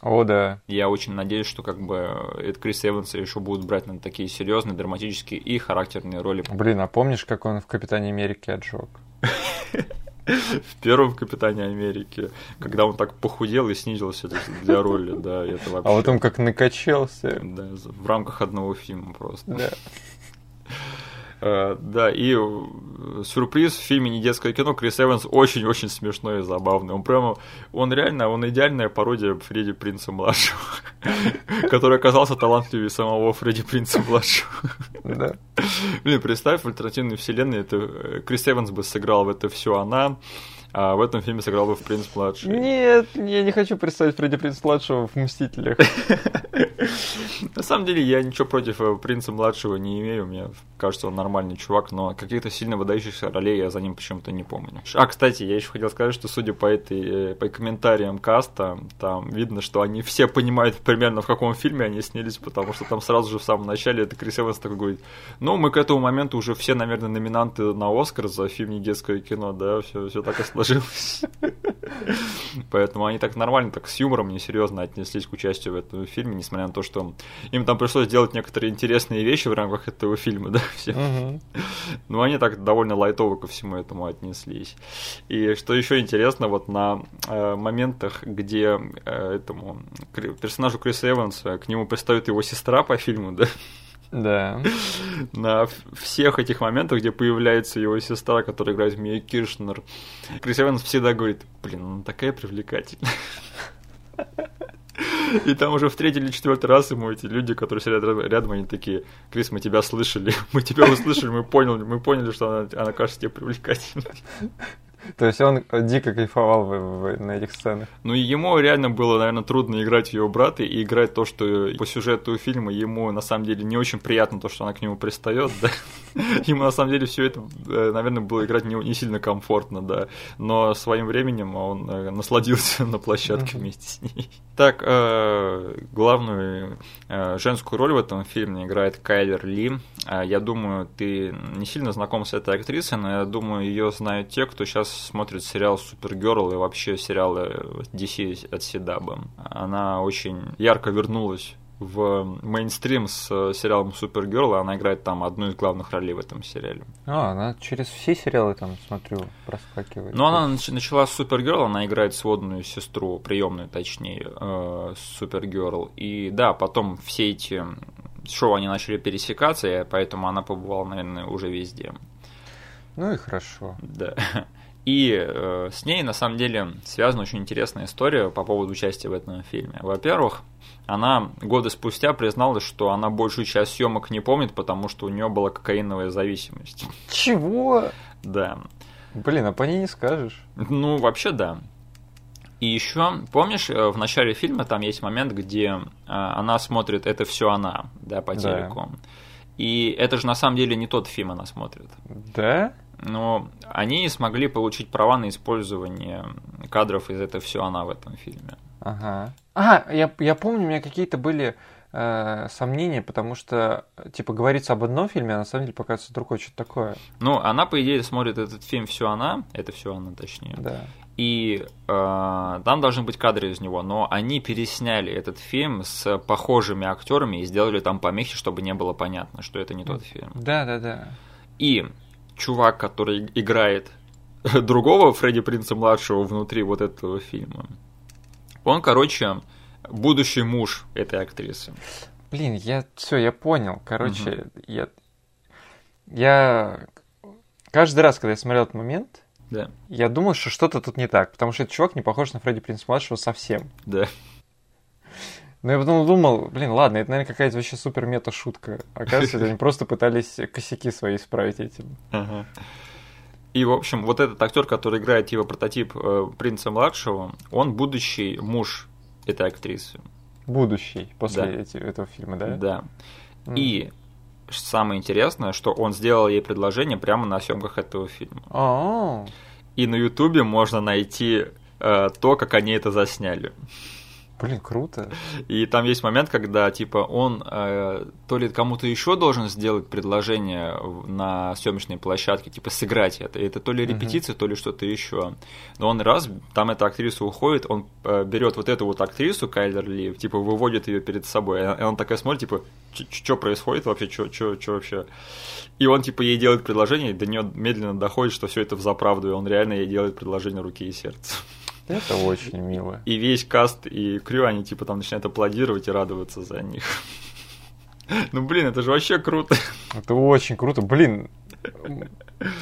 о, да. Я очень надеюсь, что как бы это Крис Эванса еще будут брать на такие серьезные, драматические и характерные роли. Блин, а помнишь, как он в Капитане Америки отжег? В первом Капитане Америки, когда он так похудел и снизился для роли, да, это вообще... А потом как накачался. Да, в рамках одного фильма просто. Да. Э, да, и э, сюрприз в фильме «Не детское кино» Крис Эванс очень-очень смешной и забавный. Он прямо, он реально, он идеальная пародия Фредди Принца младшего, который оказался талантливее самого Фредди Принца младшего. Да. Блин, представь, в альтернативной вселенной это э, Крис Эванс бы сыграл в это все она, а в этом фильме сыграл бы в Принц младший. Нет, я не хочу представить Фредди Принц младшего в Мстителях. На самом деле я ничего против э, Принца младшего не имею. Мне кажется, он нормальный чувак, но каких-то сильно выдающихся ролей я за ним почему-то не помню. А, кстати, я еще хотел сказать, что судя по этой э, по комментариям каста, там видно, что они все понимают примерно в каком фильме они снялись, потому что там сразу же в самом начале это Крис Эванс такой говорит, ну, мы к этому моменту уже все, наверное, номинанты на Оскар за фильм «Не детское кино», да, все, все так и сложилось. Поэтому они так нормально, так с юмором, несерьезно отнеслись к участию в этом фильме, несмотря на то, что им там пришлось делать некоторые интересные вещи в рамках этого фильма, да, все. Но они так довольно лайтово ко всему этому отнеслись. И что еще интересно, вот на э, моментах, где э, этому персонажу Криса Эванса к нему пристает его сестра по фильму, да, да. На всех этих моментах, где появляется его сестра, которая играет Мия Киршнер, Крис Эванс всегда говорит, блин, она такая привлекательная. И там уже в третий или четвертый раз ему эти люди, которые сидят рядом, они такие, Крис, мы тебя слышали, мы тебя услышали, мы поняли, мы поняли, что она, она кажется тебе привлекательной. То есть он дико кайфовал в, в, на этих сценах. Ну, ему реально было, наверное, трудно играть ее брата и играть то, что по сюжету фильма ему на самом деле не очень приятно то, что она к нему пристает, да. Ему на самом деле все это, э, наверное, было играть не, не сильно комфортно, да. Но своим временем он э, насладился на площадке вместе с ней. Так, э, главную женскую роль в этом фильме играет Кайлер Ли. Я думаю, ты не сильно знаком с этой актрисой, но я думаю, ее знают те, кто сейчас смотрит сериал Супергерл и вообще сериалы DC от Седаба. Она очень ярко вернулась в мейнстрим с э, сериалом Супергерл, и она играет там одну из главных ролей в этом сериале. А, она через все сериалы там, смотрю, проскакивает. Ну, она начала с Супергерл, она играет сводную сестру, приемную точнее, э, Супергерл. И да, потом все эти шоу, они начали пересекаться, и поэтому она побывала, наверное, уже везде. Ну и хорошо. Да. И э, с ней, на самом деле, связана очень интересная история по поводу участия в этом фильме. Во-первых, она годы спустя призналась, что она большую часть съемок не помнит, потому что у нее была кокаиновая зависимость. Чего? Да. Блин, а по ней не скажешь. Ну, вообще да. И еще, помнишь, э, в начале фильма там есть момент, где э, она смотрит «Это все она», да, по телеку. Да. И это же на самом деле не тот фильм она смотрит. Да? Но они не смогли получить права на использование кадров из «Это все она» в этом фильме. Ага. А, я, я помню, у меня какие-то были э, сомнения, потому что, типа, говорится об одном фильме, а на самом деле показывается другое, что-то такое. Ну, она, по идее, смотрит этот фильм «Все она», это «Все она», точнее. Да. И э, там должны быть кадры из него, но они пересняли этот фильм с похожими актерами и сделали там помехи, чтобы не было понятно, что это не тот фильм. Да, да, да. И чувак, который играет другого Фредди Принца младшего внутри вот этого фильма. Он, короче, будущий муж этой актрисы. Блин, я все, я понял. Короче, угу. я я каждый раз, когда я смотрел этот момент, да. я думал, что что-то тут не так, потому что этот чувак не похож на Фредди Принц младшего совсем. Да. Но я потом думал, блин, ладно, это, наверное, какая-то вообще супер мета-шутка. Оказывается, они просто пытались косяки свои исправить этим. Ага. И, в общем, вот этот актер, который играет его прототип э, принца младшего, он будущий муж этой актрисы. Будущий после да. эти, этого фильма, да? Да. Mm. И самое интересное, что он сделал ей предложение прямо на съемках этого фильма. Oh. И на Ютубе можно найти э, то, как они это засняли. Блин, круто. И там есть момент, когда типа он э, то ли кому-то еще должен сделать предложение на съемочной площадке, типа сыграть это. Это то ли репетиция, uh-huh. то ли что-то еще. Но он раз, там эта актриса уходит, он э, берет вот эту вот актрису, Кайлер Ли, типа выводит ее перед собой. И он такая смотрит, типа, что происходит вообще, что вообще. И он типа ей делает предложение, и до нее медленно доходит, что все это в заправду, и он реально ей делает предложение руки и сердца. Это очень мило. И весь каст и крю, они типа там начинают аплодировать и радоваться за них. Ну, блин, это же вообще круто. Это очень круто. Блин,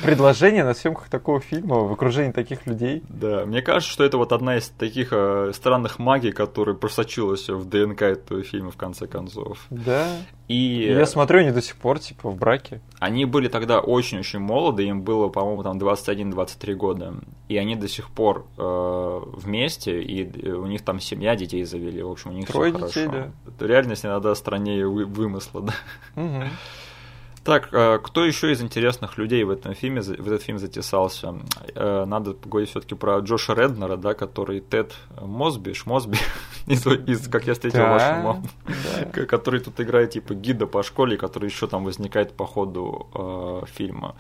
предложение на съемках такого фильма в окружении таких людей. Да, мне кажется, что это вот одна из таких э, странных магий, которая просочилась в ДНК этого фильма в конце концов. Да. И я смотрю, они до сих пор типа в браке. Они были тогда очень-очень молоды, им было, по-моему, там 21-23 года. И они до сих пор э, вместе, и у них там семья, детей завели. В общем, у них Трое все детей, хорошо. да. Реальность иногда страннее вы- вымысла, да. Угу. Так, э, кто еще из интересных людей в этом фильме, в этот фильм затесался? Э, надо поговорить все-таки про Джоша Реднера, да, который Тед Мосби, Шмосби, из, из «Как я встретил да, вашу маму», да. который тут играет типа гида по школе, который еще там возникает по ходу э, фильма.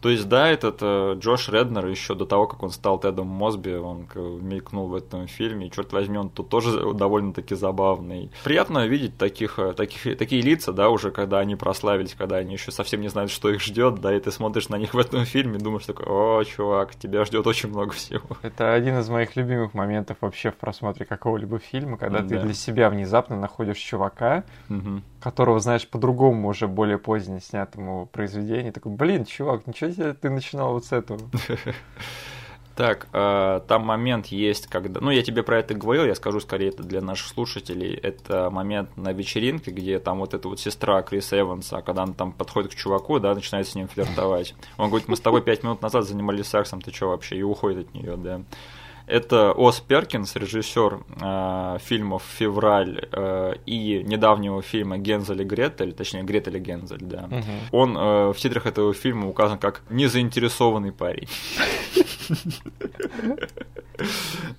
То есть, да, этот э, Джош Реднер еще до того, как он стал Тедом Мосби, он мелькнул в этом фильме, и, черт возьми, он тут тоже довольно-таки забавный. Приятно видеть таких, э, таких, такие лица, да, уже когда они прославились, когда они еще совсем не знают, что их ждет, да, и ты смотришь на них в этом фильме, думаешь такой, о, чувак, тебя ждет очень много всего. Это один из моих любимых моментов вообще в просмотре какого-либо фильма, когда да. ты для себя внезапно находишь чувака, угу. которого знаешь по-другому уже более поздне снятому произведению, такой, блин, чувак, ничего себе ты начинал вот с этого. Так, э, там момент есть, когда... Ну, я тебе про это говорил, я скажу скорее это для наших слушателей. Это момент на вечеринке, где там вот эта вот сестра Криса Эванса, когда она там подходит к чуваку, да, начинает с ним флиртовать. Он говорит, мы с тобой пять минут назад занимались сексом, ты что вообще? И уходит от нее, да. Это Ос Перкинс, режиссер э, фильмов «Февраль» э, и недавнего фильма «Гензель и Гретель», точнее, «Гретель и Гензель», да. Угу. Он э, в титрах этого фильма указан как «незаинтересованный парень».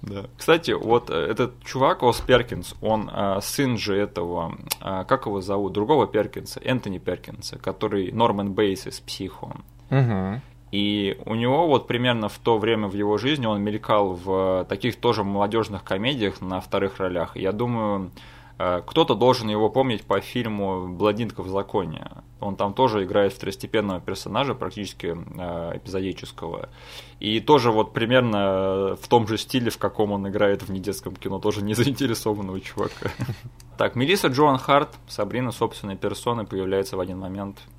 Да. Кстати, вот этот чувак Ос Перкинс, он а, сын же этого, а, как его зовут, другого Перкинса, Энтони Перкинса, который Норман Бейс из Психо. Угу. И у него вот примерно в то время в его жизни он мелькал в таких тоже молодежных комедиях на вторых ролях. Я думаю, Э, кто-то должен его помнить по фильму «Блондинка в законе». Он там тоже играет второстепенного персонажа, практически э, эпизодического. И тоже вот примерно в том же стиле, в каком он играет в недетском кино, тоже не заинтересованного чувака. Так, Мелисса Джоан Харт, Сабрина собственной персоной, появляется в один момент Э,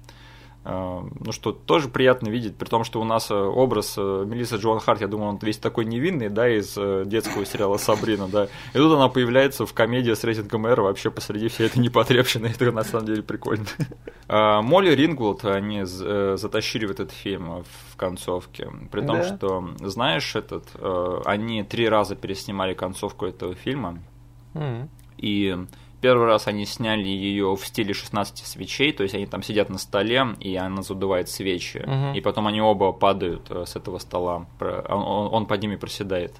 ну что тоже приятно видеть, при том, что у нас э, образ э, Мелисса Джоан Харт, я думаю, он весь такой невинный, да, из детского сериала Сабрина, да, и тут она появляется в комедии с рейтингом R вообще посреди всей этой непотребщины, это на самом деле прикольно. Молли Рингвуд они затащили в этот фильм в концовке, при том, да. что, знаешь, этот, они три раза переснимали концовку этого фильма, и Первый раз они сняли ее в стиле 16 свечей, то есть они там сидят на столе, и она задувает свечи. Угу. И потом они оба падают э, с этого стола. Он, он под ними проседает.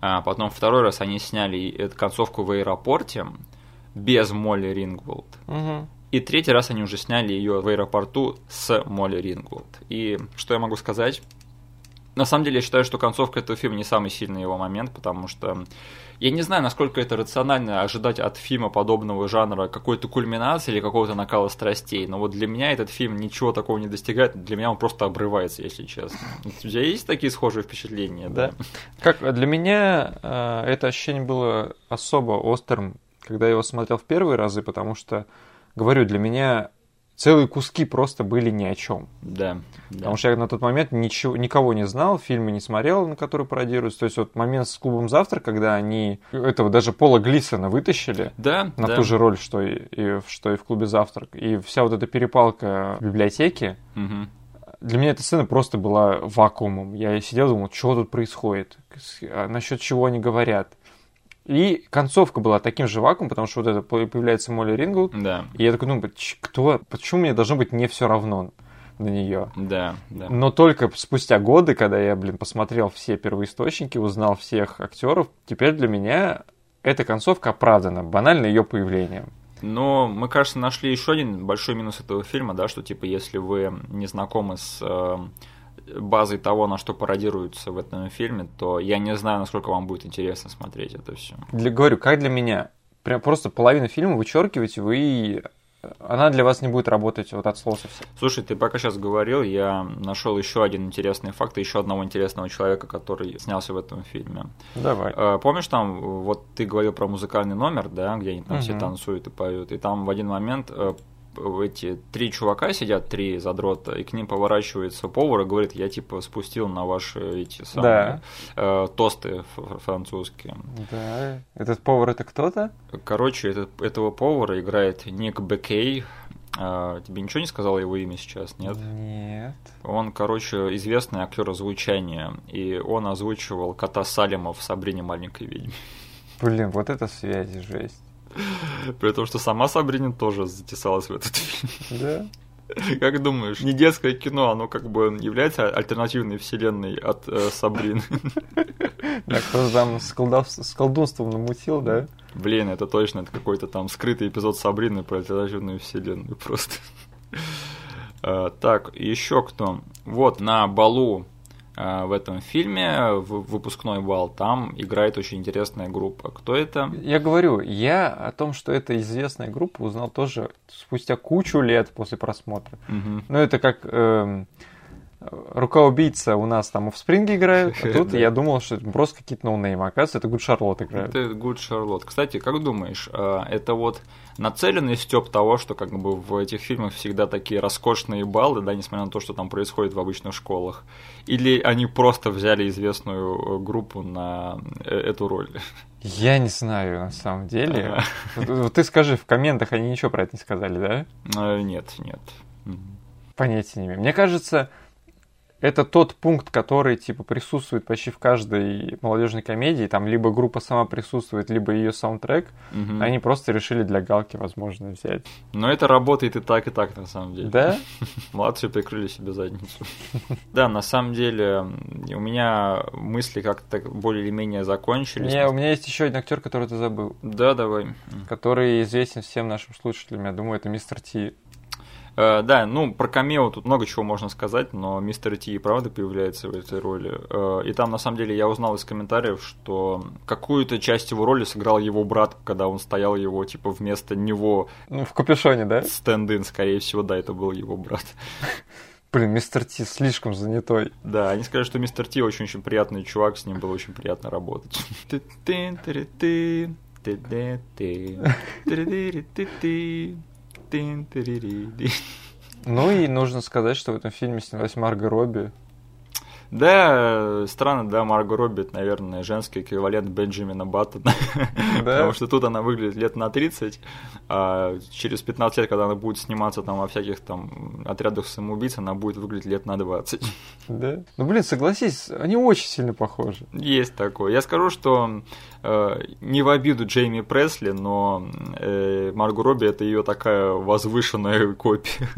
А потом второй раз они сняли эту концовку в аэропорте без Молли Рингволд. Угу. И третий раз они уже сняли ее в аэропорту с Молли Рингволд. И что я могу сказать? На самом деле, я считаю, что концовка этого фильма не самый сильный его момент, потому что я не знаю, насколько это рационально ожидать от фильма подобного жанра какой-то кульминации или какого-то накала страстей, но вот для меня этот фильм ничего такого не достигает, для меня он просто обрывается, если честно. У тебя есть такие схожие впечатления? Да. Как для меня э, это ощущение было особо острым, когда я его смотрел в первые разы, потому что, говорю, для меня целые куски просто были ни о чем. Да, да. Потому что я на тот момент ничего, никого не знал, фильмы не смотрел, на которые пародируются. То есть вот момент с клубом завтра, когда они этого даже Пола Глисона вытащили да, на да. ту же роль, что и, и, что и в клубе завтрак. И вся вот эта перепалка в библиотеке, угу. для меня эта сцена просто была вакуумом. Я сидел и думал, что тут происходит, а насчет чего они говорят. И концовка была таким же вакуумом, потому что вот это появляется Молли Рингл. Да. И я такой, ну, кто, почему мне должно быть не все равно на нее? Да, да. Но только спустя годы, когда я, блин, посмотрел все первоисточники, узнал всех актеров, теперь для меня эта концовка оправдана, банально ее появлением. Но мы, кажется, нашли еще один большой минус этого фильма, да, что типа если вы не знакомы с э, базой того, на что пародируется в этом фильме, то я не знаю, насколько вам будет интересно смотреть это все. Для, говорю, как для меня. Прям просто половину фильма вычеркиваете, вы она для вас не будет работать вот от слова совсем. Слушай, ты пока сейчас говорил, я нашел еще один интересный факт, еще одного интересного человека, который снялся в этом фильме. Давай. Э, помнишь там, вот ты говорил про музыкальный номер, да, где они там угу. все танцуют и поют, и там в один момент э, эти три чувака сидят, три задрота, и к ним поворачивается повар и говорит, я типа спустил на ваши эти самые да. э, тосты французские. Да. Этот повар это кто-то? Короче, этот, этого повара играет Ник Бекей. А, тебе ничего не сказал его имя сейчас, нет? Нет. Он, короче, известный актер озвучания, и он озвучивал кота Салима в Сабрине маленькой ведьме. Блин, вот это связь, жесть. При том, что сама Сабрина тоже затесалась в этот фильм. Да? Как думаешь, не детское кино, оно как бы является альтернативной вселенной от э, Сабрины? Да, кто там с, колдов... с колдунством намутил, да? Блин, это точно, это какой-то там скрытый эпизод Сабрины про альтернативную вселенную просто. Uh, так, еще кто? Вот, на балу Э, в этом фильме, в выпускной бал, там играет очень интересная группа. Кто это? Я говорю, я о том, что это известная группа, узнал тоже спустя кучу лет после просмотра. Угу. Ну, это как... Э, рука-убийца у нас там в Спринге играют, а тут я думал, что это просто какие-то ноунеймы. Оказывается, это Good Charlotte играет. Это Good Charlotte. Кстати, как думаешь, э, это вот нацеленный степ того, что как бы в этих фильмах всегда такие роскошные баллы, да, несмотря на то, что там происходит в обычных школах? Или они просто взяли известную э, группу на э, эту роль? Я не знаю, на самом деле. Ты скажи, в комментах они ничего про это не сказали, да? Нет, нет. Понятия не имею. Мне кажется, это тот пункт, который типа присутствует почти в каждой молодежной комедии. Там либо группа сама присутствует, либо ее саундтрек. Угу. Они просто решили для галки, возможно, взять. Но это работает и так, и так, на самом деле. Да? Молодцы, прикрыли себе задницу. Да, на самом деле, у меня мысли как-то более или менее закончились. Не, у меня есть еще один актер, который ты забыл. Да, давай. Который известен всем нашим слушателям. Я думаю, это мистер Ти. Э, да, ну, про камео тут много чего можно сказать, но мистер Ти и правда появляется в этой роли. Э, и там, на самом деле, я узнал из комментариев, что какую-то часть его роли сыграл его брат, когда он стоял его, типа, вместо него... Ну, в капюшоне, да? Стенд-ин, скорее всего, да, это был его брат. Блин, мистер Ти слишком занятой. Да, они сказали, что мистер Ти очень-очень приятный чувак, с ним было очень приятно работать. Ну и нужно сказать, что в этом фильме снялась Марго Робби. Да, странно, да, Марго Робби, это, наверное, женский эквивалент Бенджамина Баттона. Да? Потому что тут она выглядит лет на 30, а через 15 лет, когда она будет сниматься там во всяких там отрядах самоубийц, она будет выглядеть лет на 20. Да? Ну, блин, согласись, они очень сильно похожи. Есть такое. Я скажу, что не в обиду Джейми Пресли, но э, Марго Робби это ее такая возвышенная копия.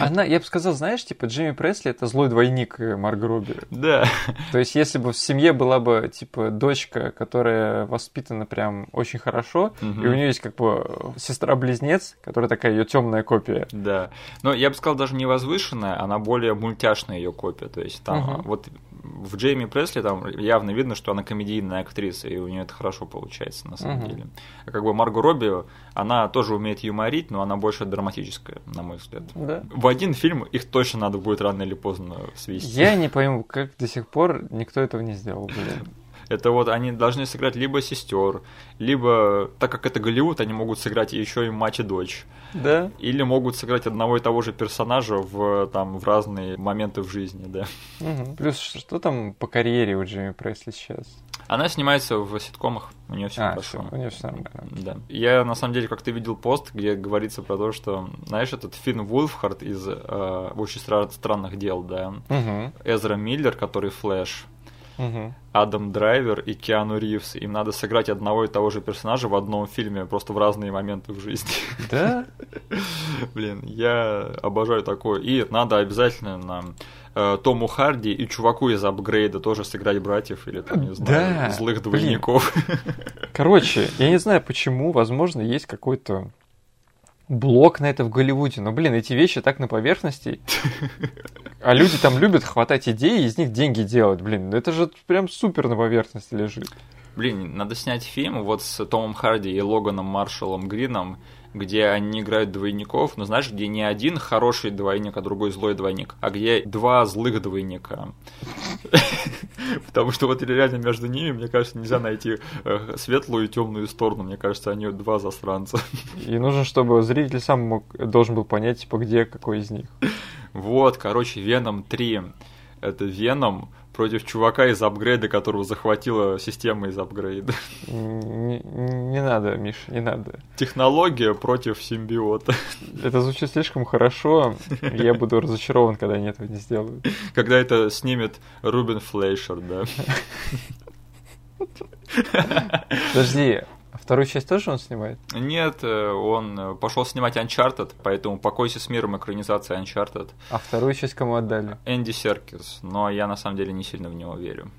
Она, я бы сказал, знаешь, типа Джейми Пресли это злой двойник Марго Робби. Да. То есть, если бы в семье была бы, типа, дочка, которая воспитана прям очень хорошо, угу. и у нее есть, как бы, сестра-близнец, которая такая ее темная копия. Да. Но я бы сказал, даже не возвышенная, она более мультяшная ее копия. То есть, там, угу. вот в Джейми Пресли там явно видно, что она комедийная актриса, и у нее это хорошо получается, на самом угу. деле. А как бы Марго Робби, она тоже умеет юморить, но она больше драматическая, на мой взгляд. Да. В один фильм их точно надо будет рано или поздно свести. Я не пойму, как до сих пор никто этого не сделал, блин. Это вот они должны сыграть либо сестер, либо, так как это Голливуд, они могут сыграть еще и мать и дочь. Да. Или могут сыграть одного и того же персонажа в, там, в разные моменты в жизни, да. Угу. Плюс, что там по карьере у Джимми Пресли сейчас? Она снимается в ситкомах, у нее все а, хорошо. У нее все нормально. Да. Я на самом деле как-то видел пост, где говорится про то, что, знаешь, этот Финн Вулфхард из э, очень странных дел, да, угу. Эзра Миллер, который Флэш, угу. Адам Драйвер и Киану Ривз. Им надо сыграть одного и того же персонажа в одном фильме, просто в разные моменты в жизни. Да? Блин, я обожаю такое. И надо обязательно нам э, Тому Харди и чуваку из апгрейда тоже сыграть братьев или там, не знаю, да, злых двойников. Блин. Короче, я не знаю почему, возможно, есть какой-то блок на это в Голливуде. Но, блин, эти вещи так на поверхности. А люди там любят хватать идеи и из них деньги делать. Блин, это же прям супер на поверхности лежит. Блин, надо снять фильм вот с Томом Харди и Логаном Маршалом Грином, где они играют двойников, но знаешь, где не один хороший двойник, а другой злой двойник, а где два злых двойника. Потому что вот реально между ними, мне кажется, нельзя найти э, светлую и темную сторону. Мне кажется, они два засранца. И нужно, чтобы зритель сам мог, должен был понять, типа, где какой из них. Вот, короче, Веном 3. Это Веном, против чувака из апгрейда, которого захватила система из апгрейда. Не, не надо, Миш, не надо. Технология против симбиота. Это звучит слишком хорошо. Я буду разочарован, когда они этого не сделают. Когда это снимет Рубин Флейшер, да. Подожди, Вторую часть тоже он снимает? Нет, э, он э, пошел снимать Uncharted, поэтому «Покойся с миром» экранизация Uncharted. А вторую часть кому отдали? Энди Серкис, но я на самом деле не сильно в него верю.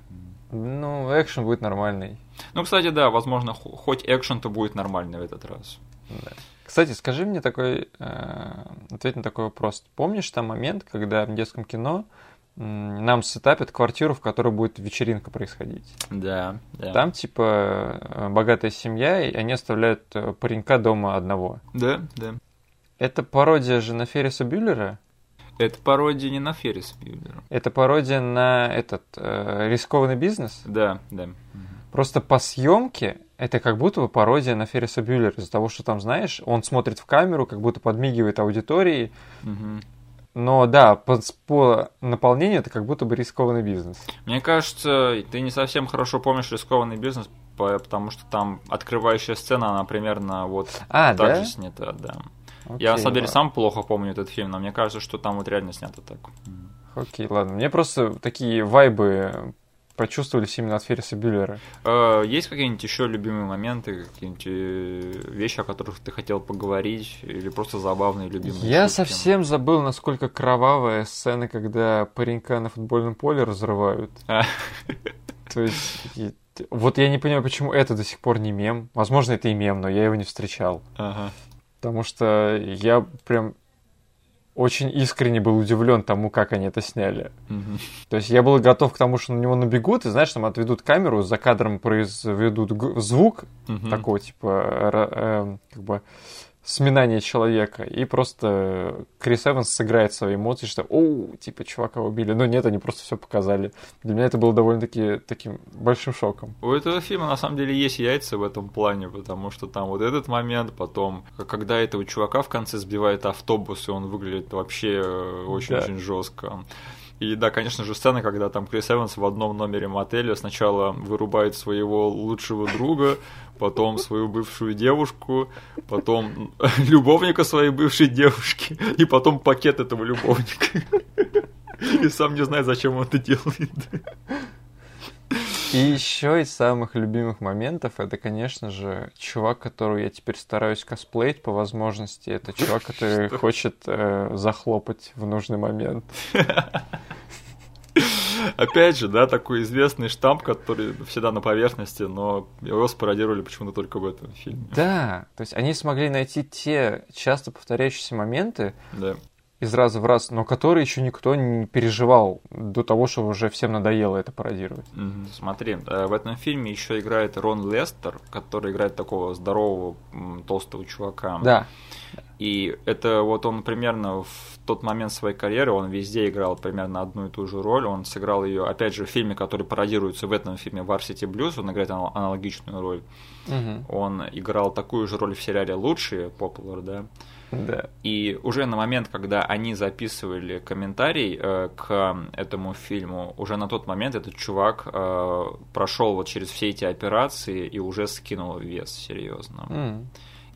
Ну, экшен будет нормальный. Ну, кстати, да, возможно, хоть экшен-то будет нормальный в этот раз. Да. Кстати, скажи мне такой, э, ответь на такой вопрос. Помнишь там момент, когда в детском кино нам сетапят квартиру, в которой будет вечеринка происходить. Да, да. Там, типа, э, богатая семья, и они оставляют э, паренька дома одного. Да, да. Это пародия же на Ферриса Бюллера? Это пародия не на Ферриса Бюллера. Это пародия на этот э, рискованный бизнес? Да, да. Просто по съемке это как будто бы пародия на Ферриса Бюллера из-за того, что там, знаешь, он смотрит в камеру, как будто подмигивает аудитории. Угу. Но да, по, по наполнению это как будто бы рискованный бизнес. Мне кажется, ты не совсем хорошо помнишь рискованный бизнес, потому что там открывающая сцена, она примерно вот а, так да? же снята, да. Окей, Я на самом деле сам плохо помню этот фильм, но мне кажется, что там вот реально снято так. Окей, ладно. Мне просто такие вайбы почувствовались именно от Ферриса Бюллера. Э, есть какие-нибудь еще любимые моменты, какие-нибудь э, вещи, о которых ты хотел поговорить, или просто забавные любимые? Я шутки? совсем забыл, насколько кровавая сцена, когда паренька на футбольном поле разрывают. А. То есть, вот я не понимаю, почему это до сих пор не мем. Возможно, это и мем, но я его не встречал. Ага. Потому что я прям очень искренне был удивлен тому, как они это сняли. Mm-hmm. То есть я был готов к тому, что на него набегут, и знаешь, там отведут камеру, за кадром произведут звук mm-hmm. такого типа, э, как бы сминание человека, и просто Крис Эванс сыграет свои эмоции, что «Оу, типа, чувака убили». Но нет, они просто все показали. Для меня это было довольно-таки таким большим шоком. У этого фильма, на самом деле, есть яйца в этом плане, потому что там вот этот момент, потом, когда этого чувака в конце сбивает автобус, и он выглядит вообще очень-очень да. жестко. И да, конечно же, сцена, когда там Крис Эванс в одном номере мотеля сначала вырубает своего лучшего друга, потом свою бывшую девушку, потом любовника своей бывшей девушки, и потом пакет этого любовника. И сам не знает, зачем он это делает. И еще из самых любимых моментов это, конечно же, чувак, которого я теперь стараюсь косплеить по возможности. Это чувак, который хочет э, захлопать в нужный момент. Опять же, да, такой известный штамп, который всегда на поверхности, но его спародировали почему-то только в этом фильме. Да, то есть они смогли найти те часто повторяющиеся моменты, да из раза в раз, но которые еще никто не переживал до того, что уже всем надоело это пародировать. Mm-hmm. Смотри, э, в этом фильме еще играет Рон Лестер, который играет такого здорового толстого чувака. Да. И это вот он примерно в тот момент своей карьеры, он везде играл примерно одну и ту же роль. Он сыграл ее, опять же, в фильме, который пародируется в этом фильме Varsity Blues, он играет аналогичную роль. Угу. Он играл такую же роль в сериале «Лучшие», Popular, да. Да. И уже на момент, когда они записывали комментарий э, к этому фильму, уже на тот момент этот чувак э, прошел вот через все эти операции и уже скинул вес серьезно. Mm.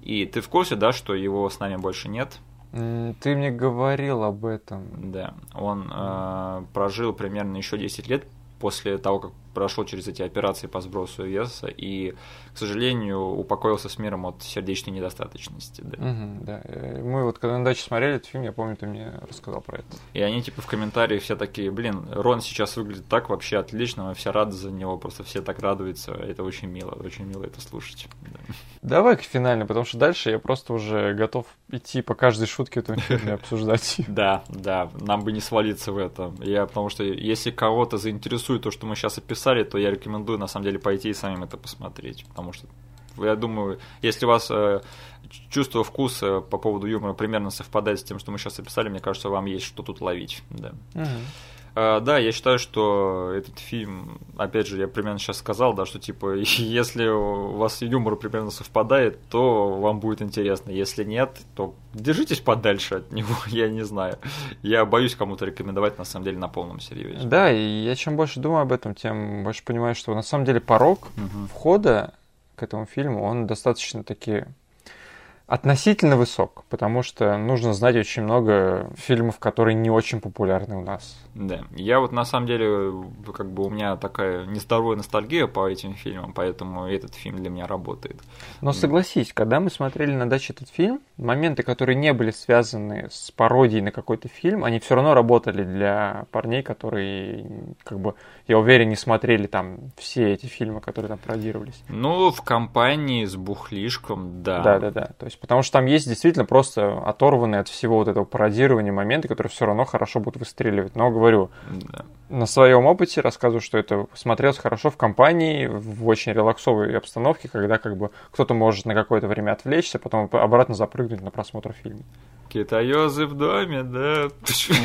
И ты в курсе, да, что его с нами больше нет? Ты мне говорил об этом. Да, он э, прожил примерно еще 10 лет после того, как прошел через эти операции по сбросу веса и, к сожалению, упокоился с миром от сердечной недостаточности. Да. Угу, да. Э, мы вот когда на даче смотрели этот фильм, я помню, ты мне рассказал про это. И они типа в комментариях все такие, блин, Рон сейчас выглядит так вообще отлично, мы все рады за него, просто все так радуются, это очень мило, очень мило это слушать. Да. Давай-ка финально, потому что дальше я просто уже готов идти по каждой шутке этого фильма обсуждать. Да, да, нам бы не свалиться в этом. Я потому что если кого-то заинтересует то, что мы сейчас описали, писали, то я рекомендую на самом деле пойти и самим это посмотреть, потому что я думаю, если у вас э, чувство вкуса по поводу юмора примерно совпадает с тем, что мы сейчас описали, мне кажется, вам есть что тут ловить. Да. Угу. Uh, да, я считаю, что этот фильм, опять же, я примерно сейчас сказал, да, что типа, если у вас юмор примерно совпадает, то вам будет интересно. Если нет, то держитесь подальше от него, я не знаю. Я боюсь кому-то рекомендовать, на самом деле, на полном серьезе. Да, и я чем больше думаю об этом, тем больше понимаю, что на самом деле порог угу. входа к этому фильму, он достаточно таки относительно высок, потому что нужно знать очень много фильмов, которые не очень популярны у нас. Да, я вот на самом деле, как бы у меня такая нездоровая ностальгия по этим фильмам, поэтому этот фильм для меня работает. Но согласись, когда мы смотрели на даче этот фильм, моменты, которые не были связаны с пародией на какой-то фильм, они все равно работали для парней, которые, как бы, я уверен, не смотрели там все эти фильмы, которые там пародировались. Ну, в компании с бухлишком, да. Да, да, да. То есть потому что там есть действительно просто оторванные от всего вот этого пародирования моменты, которые все равно хорошо будут выстреливать. Но говорю, да. на своем опыте рассказываю, что это смотрелось хорошо в компании, в очень релаксовой обстановке, когда как бы кто-то может на какое-то время отвлечься, потом обратно запрыгнуть на просмотр фильма. Китаёзы в доме, да.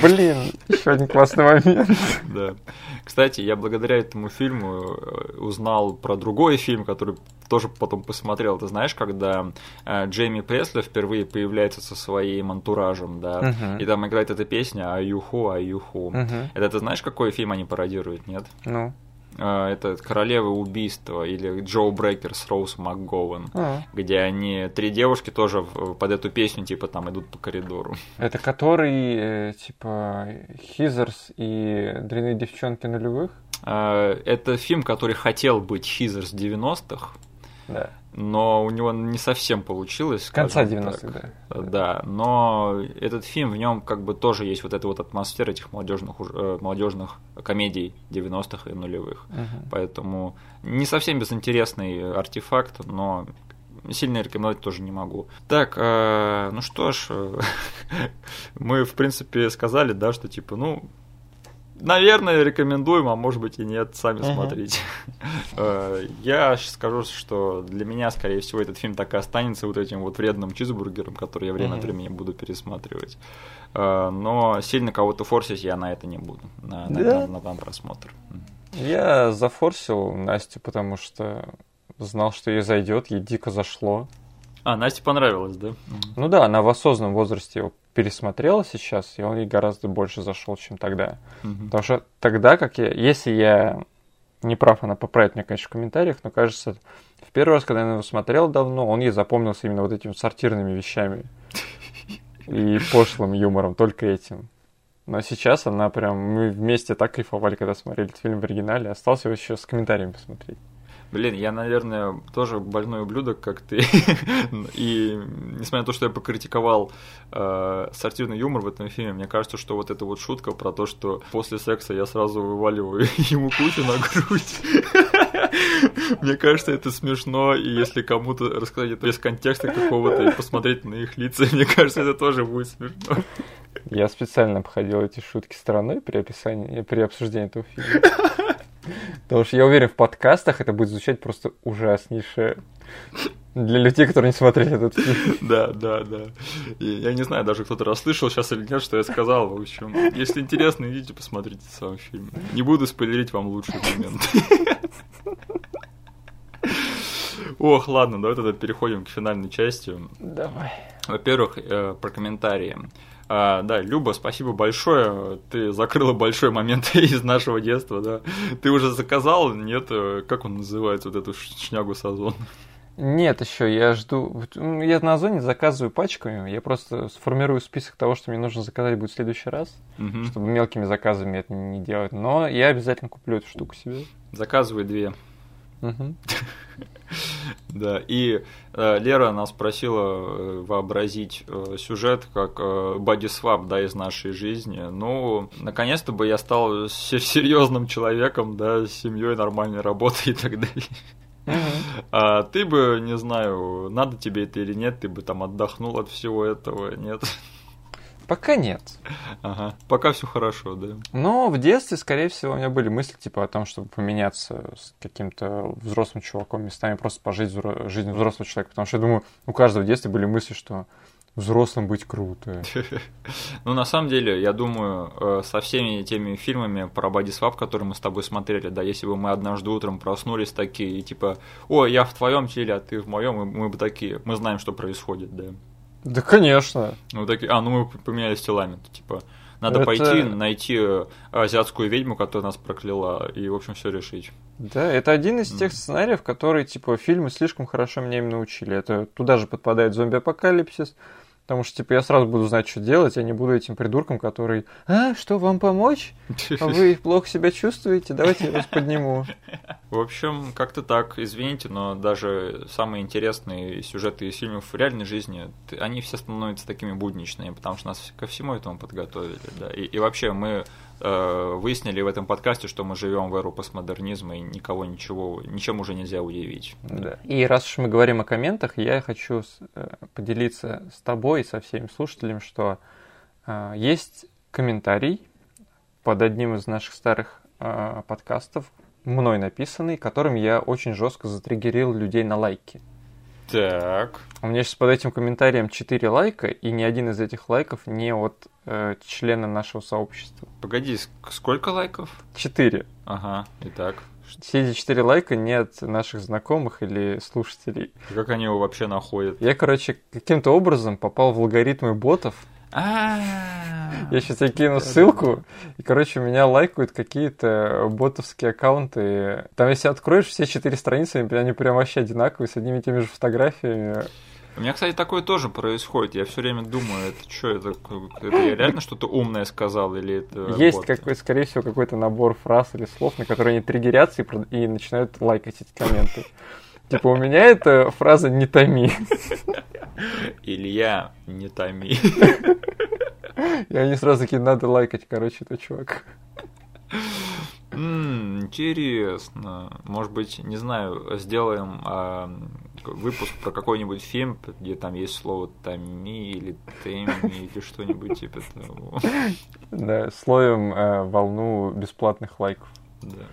Блин, еще один классный момент. Да. Кстати, я благодаря этому фильму э, узнал про другой фильм, который тоже потом посмотрел. Ты знаешь, когда э, Джейми Пресли впервые появляется со своим антуражем, да, uh-huh. и там играет эта песня «Аюху, аюху». Uh-huh. Это ты знаешь, какой фильм они пародируют, нет? Ну. Uh. это «Королева убийства» или «Джо Брейкер» с Роуз МакГоуэн, uh-huh. где они, три девушки тоже под эту песню, типа, там идут по коридору. Это который, э, типа, Хизерс и «Дрянные девчонки нулевых»? Это фильм, который хотел быть Хизерс 90-х, да. Но у него не совсем получилось. Конца 90-х, да. Да, но этот фильм, в нем как бы тоже есть вот эта вот атмосфера этих молодежных, э, молодежных комедий 90-х и нулевых. Угу. Поэтому не совсем безинтересный артефакт, но сильно рекомендовать тоже не могу. Так, э, ну что ж, мы, в принципе, сказали, да, что типа, ну, Наверное, рекомендуем, а может быть и нет, сами uh-huh. смотрите. Э, я скажу, что для меня, скорее всего, этот фильм так и останется вот этим вот вредным чизбургером, который я время uh-huh. от времени буду пересматривать. Э, но сильно кого-то форсить я на это не буду, на, да? на, на, на просмотр. Я зафорсил Настю, потому что знал, что ей зайдет, ей дико зашло. А, Насте понравилось, да? Ну да, она в осознанном возрасте его пересмотрела сейчас, и он ей гораздо больше зашел, чем тогда. Угу. Потому что тогда, как я, если я не прав, она поправит меня, конечно, в комментариях, но кажется, в первый раз, когда я его смотрел давно, он ей запомнился именно вот этими сортирными вещами и пошлым юмором, только этим. Но сейчас она прям, мы вместе так кайфовали, когда смотрели этот фильм в оригинале, остался его еще с комментариями посмотреть. Блин, я, наверное, тоже больной ублюдок, как ты. И несмотря на то, что я покритиковал э, сортирный юмор в этом фильме, мне кажется, что вот эта вот шутка про то, что после секса я сразу вываливаю ему кучу на грудь. Мне кажется, это смешно, и если кому-то рассказать это без контекста какого-то и посмотреть на их лица, мне кажется, это тоже будет смешно. Я специально обходил эти шутки стороной при описании, при обсуждении этого фильма. Потому что я уверен, в подкастах это будет звучать просто ужаснейшее. Для людей, которые не смотрели этот фильм. Да, да, да. И я не знаю, даже кто-то расслышал сейчас или нет, что я сказал. В общем, если интересно, идите посмотрите сам фильм. Не буду спойлерить вам лучший момент. Ох, ладно, давай тогда переходим к финальной части. Давай. Во-первых, э, про комментарии. А, да, Люба, спасибо большое. Ты закрыла большой момент из нашего детства, да. Ты уже заказал? Нет, э, как он называется, вот эту шнягу с Озон? Нет, еще я жду. Я на Озоне заказываю пачками. Я просто сформирую список того, что мне нужно заказать будет в следующий раз, угу. чтобы мелкими заказами это не делать. Но я обязательно куплю эту штуку себе. Заказывай две. Да, и э, Лера нас просила э, вообразить э, сюжет как бодисвап, да, из нашей жизни. Ну, наконец-то бы я стал серьезным человеком, да, с семьей, нормальной работой и так далее. А ты бы, не знаю, надо тебе это или нет, ты бы там отдохнул от всего этого, нет? Пока нет. Ага. Пока все хорошо, да. Но в детстве, скорее всего, у меня были мысли типа о том, чтобы поменяться с каким-то взрослым чуваком местами, просто пожить взро... жизнь взрослого человека. Потому что я думаю, у каждого в детстве были мысли, что взрослым быть круто. Ну, на самом деле, я думаю, э, со всеми теми фильмами про бодисвап, которые мы с тобой смотрели, да, если бы мы однажды утром проснулись такие, и типа, о, я в твоем теле, а ты в моем, мы бы такие, мы знаем, что происходит, да. Да, конечно. Ну, такие, а, ну мы поменялись телами, типа, надо это... пойти найти э, азиатскую ведьму, которая нас прокляла, и, в общем, все решить. Да, это один из тех сценариев, которые, типа, фильмы слишком хорошо меня им научили. Это туда же подпадает зомби-апокалипсис, Потому что, типа, я сразу буду знать, что делать, я не буду этим придурком, который, а, что, вам помочь? А вы плохо себя чувствуете? Давайте я вас подниму. В общем, как-то так, извините, но даже самые интересные сюжеты из фильмов в реальной жизни, они все становятся такими будничными, потому что нас ко всему этому подготовили, да. И, и вообще мы выяснили в этом подкасте, что мы живем в эру постмодернизма и никого ничего, ничем уже нельзя удивить. Да. И раз уж мы говорим о комментах, я хочу э, поделиться с тобой и со всеми слушателями, что э, есть комментарий под одним из наших старых подкастов, мной написанный, которым я очень жестко затриггерил людей на лайки. Так. У меня сейчас под этим комментарием 4 лайка, и ни один из этих лайков не от э, члена нашего сообщества. Погоди, сколько лайков? 4. Ага, итак. Все эти 4 лайка не от наших знакомых или слушателей. Как они его вообще находят? Я, короче, каким-то образом попал в алгоритмы ботов. Я сейчас тебе кину ссылку, и, короче, меня лайкают какие-то ботовские аккаунты. Там, если откроешь все четыре страницы, они прям вообще одинаковые, с одними и теми же фотографиями. У меня, кстати, такое тоже происходит. Я все время думаю, это что, это, это я реально что-то умное сказал или это Есть, какой, скорее всего, какой-то набор фраз или слов, на которые они триггерятся и, и начинают лайкать эти комменты. Типа у меня это фраза «не томи». Илья, не томи. И они сразу такие, надо лайкать, короче, это чувак. интересно. Может быть, не знаю, сделаем э, выпуск про какой-нибудь фильм, где там есть слово «тами» или «теми» или что-нибудь типа того. Да, словим э, волну бесплатных лайков. Да.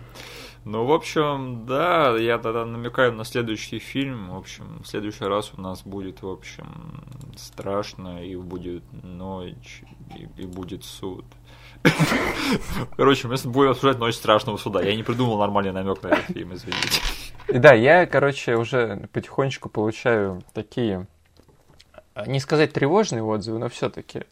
Ну, в общем, да, я тогда намекаю на следующий фильм. В общем, в следующий раз у нас будет, в общем, страшно, и будет ночь, и, и будет суд. Короче, мы будем обсуждать Ночь страшного суда. Я не придумал нормальный намек на этот фильм, извините. И да, я, короче, уже потихонечку получаю такие, не сказать тревожные отзывы, но все-таки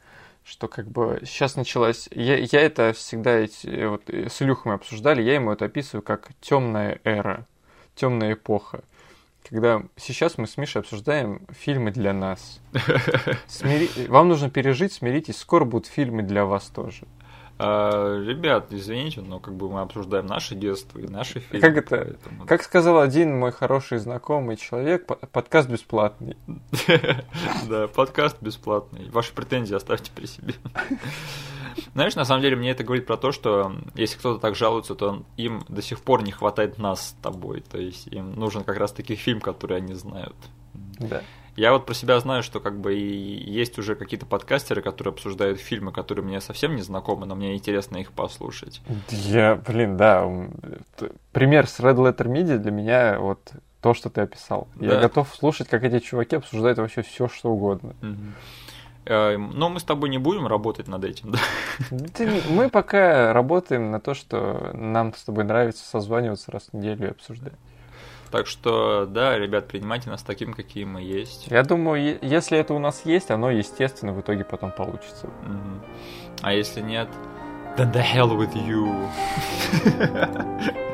что как бы сейчас началась... Я, я это всегда эти, вот, с Илюхом обсуждали, я ему это описываю как темная эра, темная эпоха. Когда сейчас мы с Мишей обсуждаем фильмы для нас. Смири... Вам нужно пережить, смиритесь, скоро будут фильмы для вас тоже. А, ребят, извините, но как бы мы обсуждаем наше детство и наши фильмы. Как это? Поэтому... Как сказал один мой хороший знакомый человек, подкаст бесплатный. Да, подкаст бесплатный. Ваши претензии оставьте при себе. Знаешь, на самом деле мне это говорит про то, что если кто-то так жалуется, то им до сих пор не хватает нас с тобой. То есть им нужен как раз таки фильм, который они знают. Да. Я вот про себя знаю, что как бы и есть уже какие-то подкастеры, которые обсуждают фильмы, которые мне совсем не знакомы, но мне интересно их послушать. Я, блин, да. Пример с Red Letter Media для меня вот то, что ты описал. Да. Я готов слушать, как эти чуваки обсуждают вообще все, что угодно. Угу. Но мы с тобой не будем работать над этим, да? Мы пока работаем на то, что нам с тобой нравится созваниваться раз в неделю и обсуждать. Так что, да, ребят, принимайте нас таким, какие мы есть. Я думаю, если это у нас есть, оно, естественно, в итоге потом получится. А если нет, then the hell with you.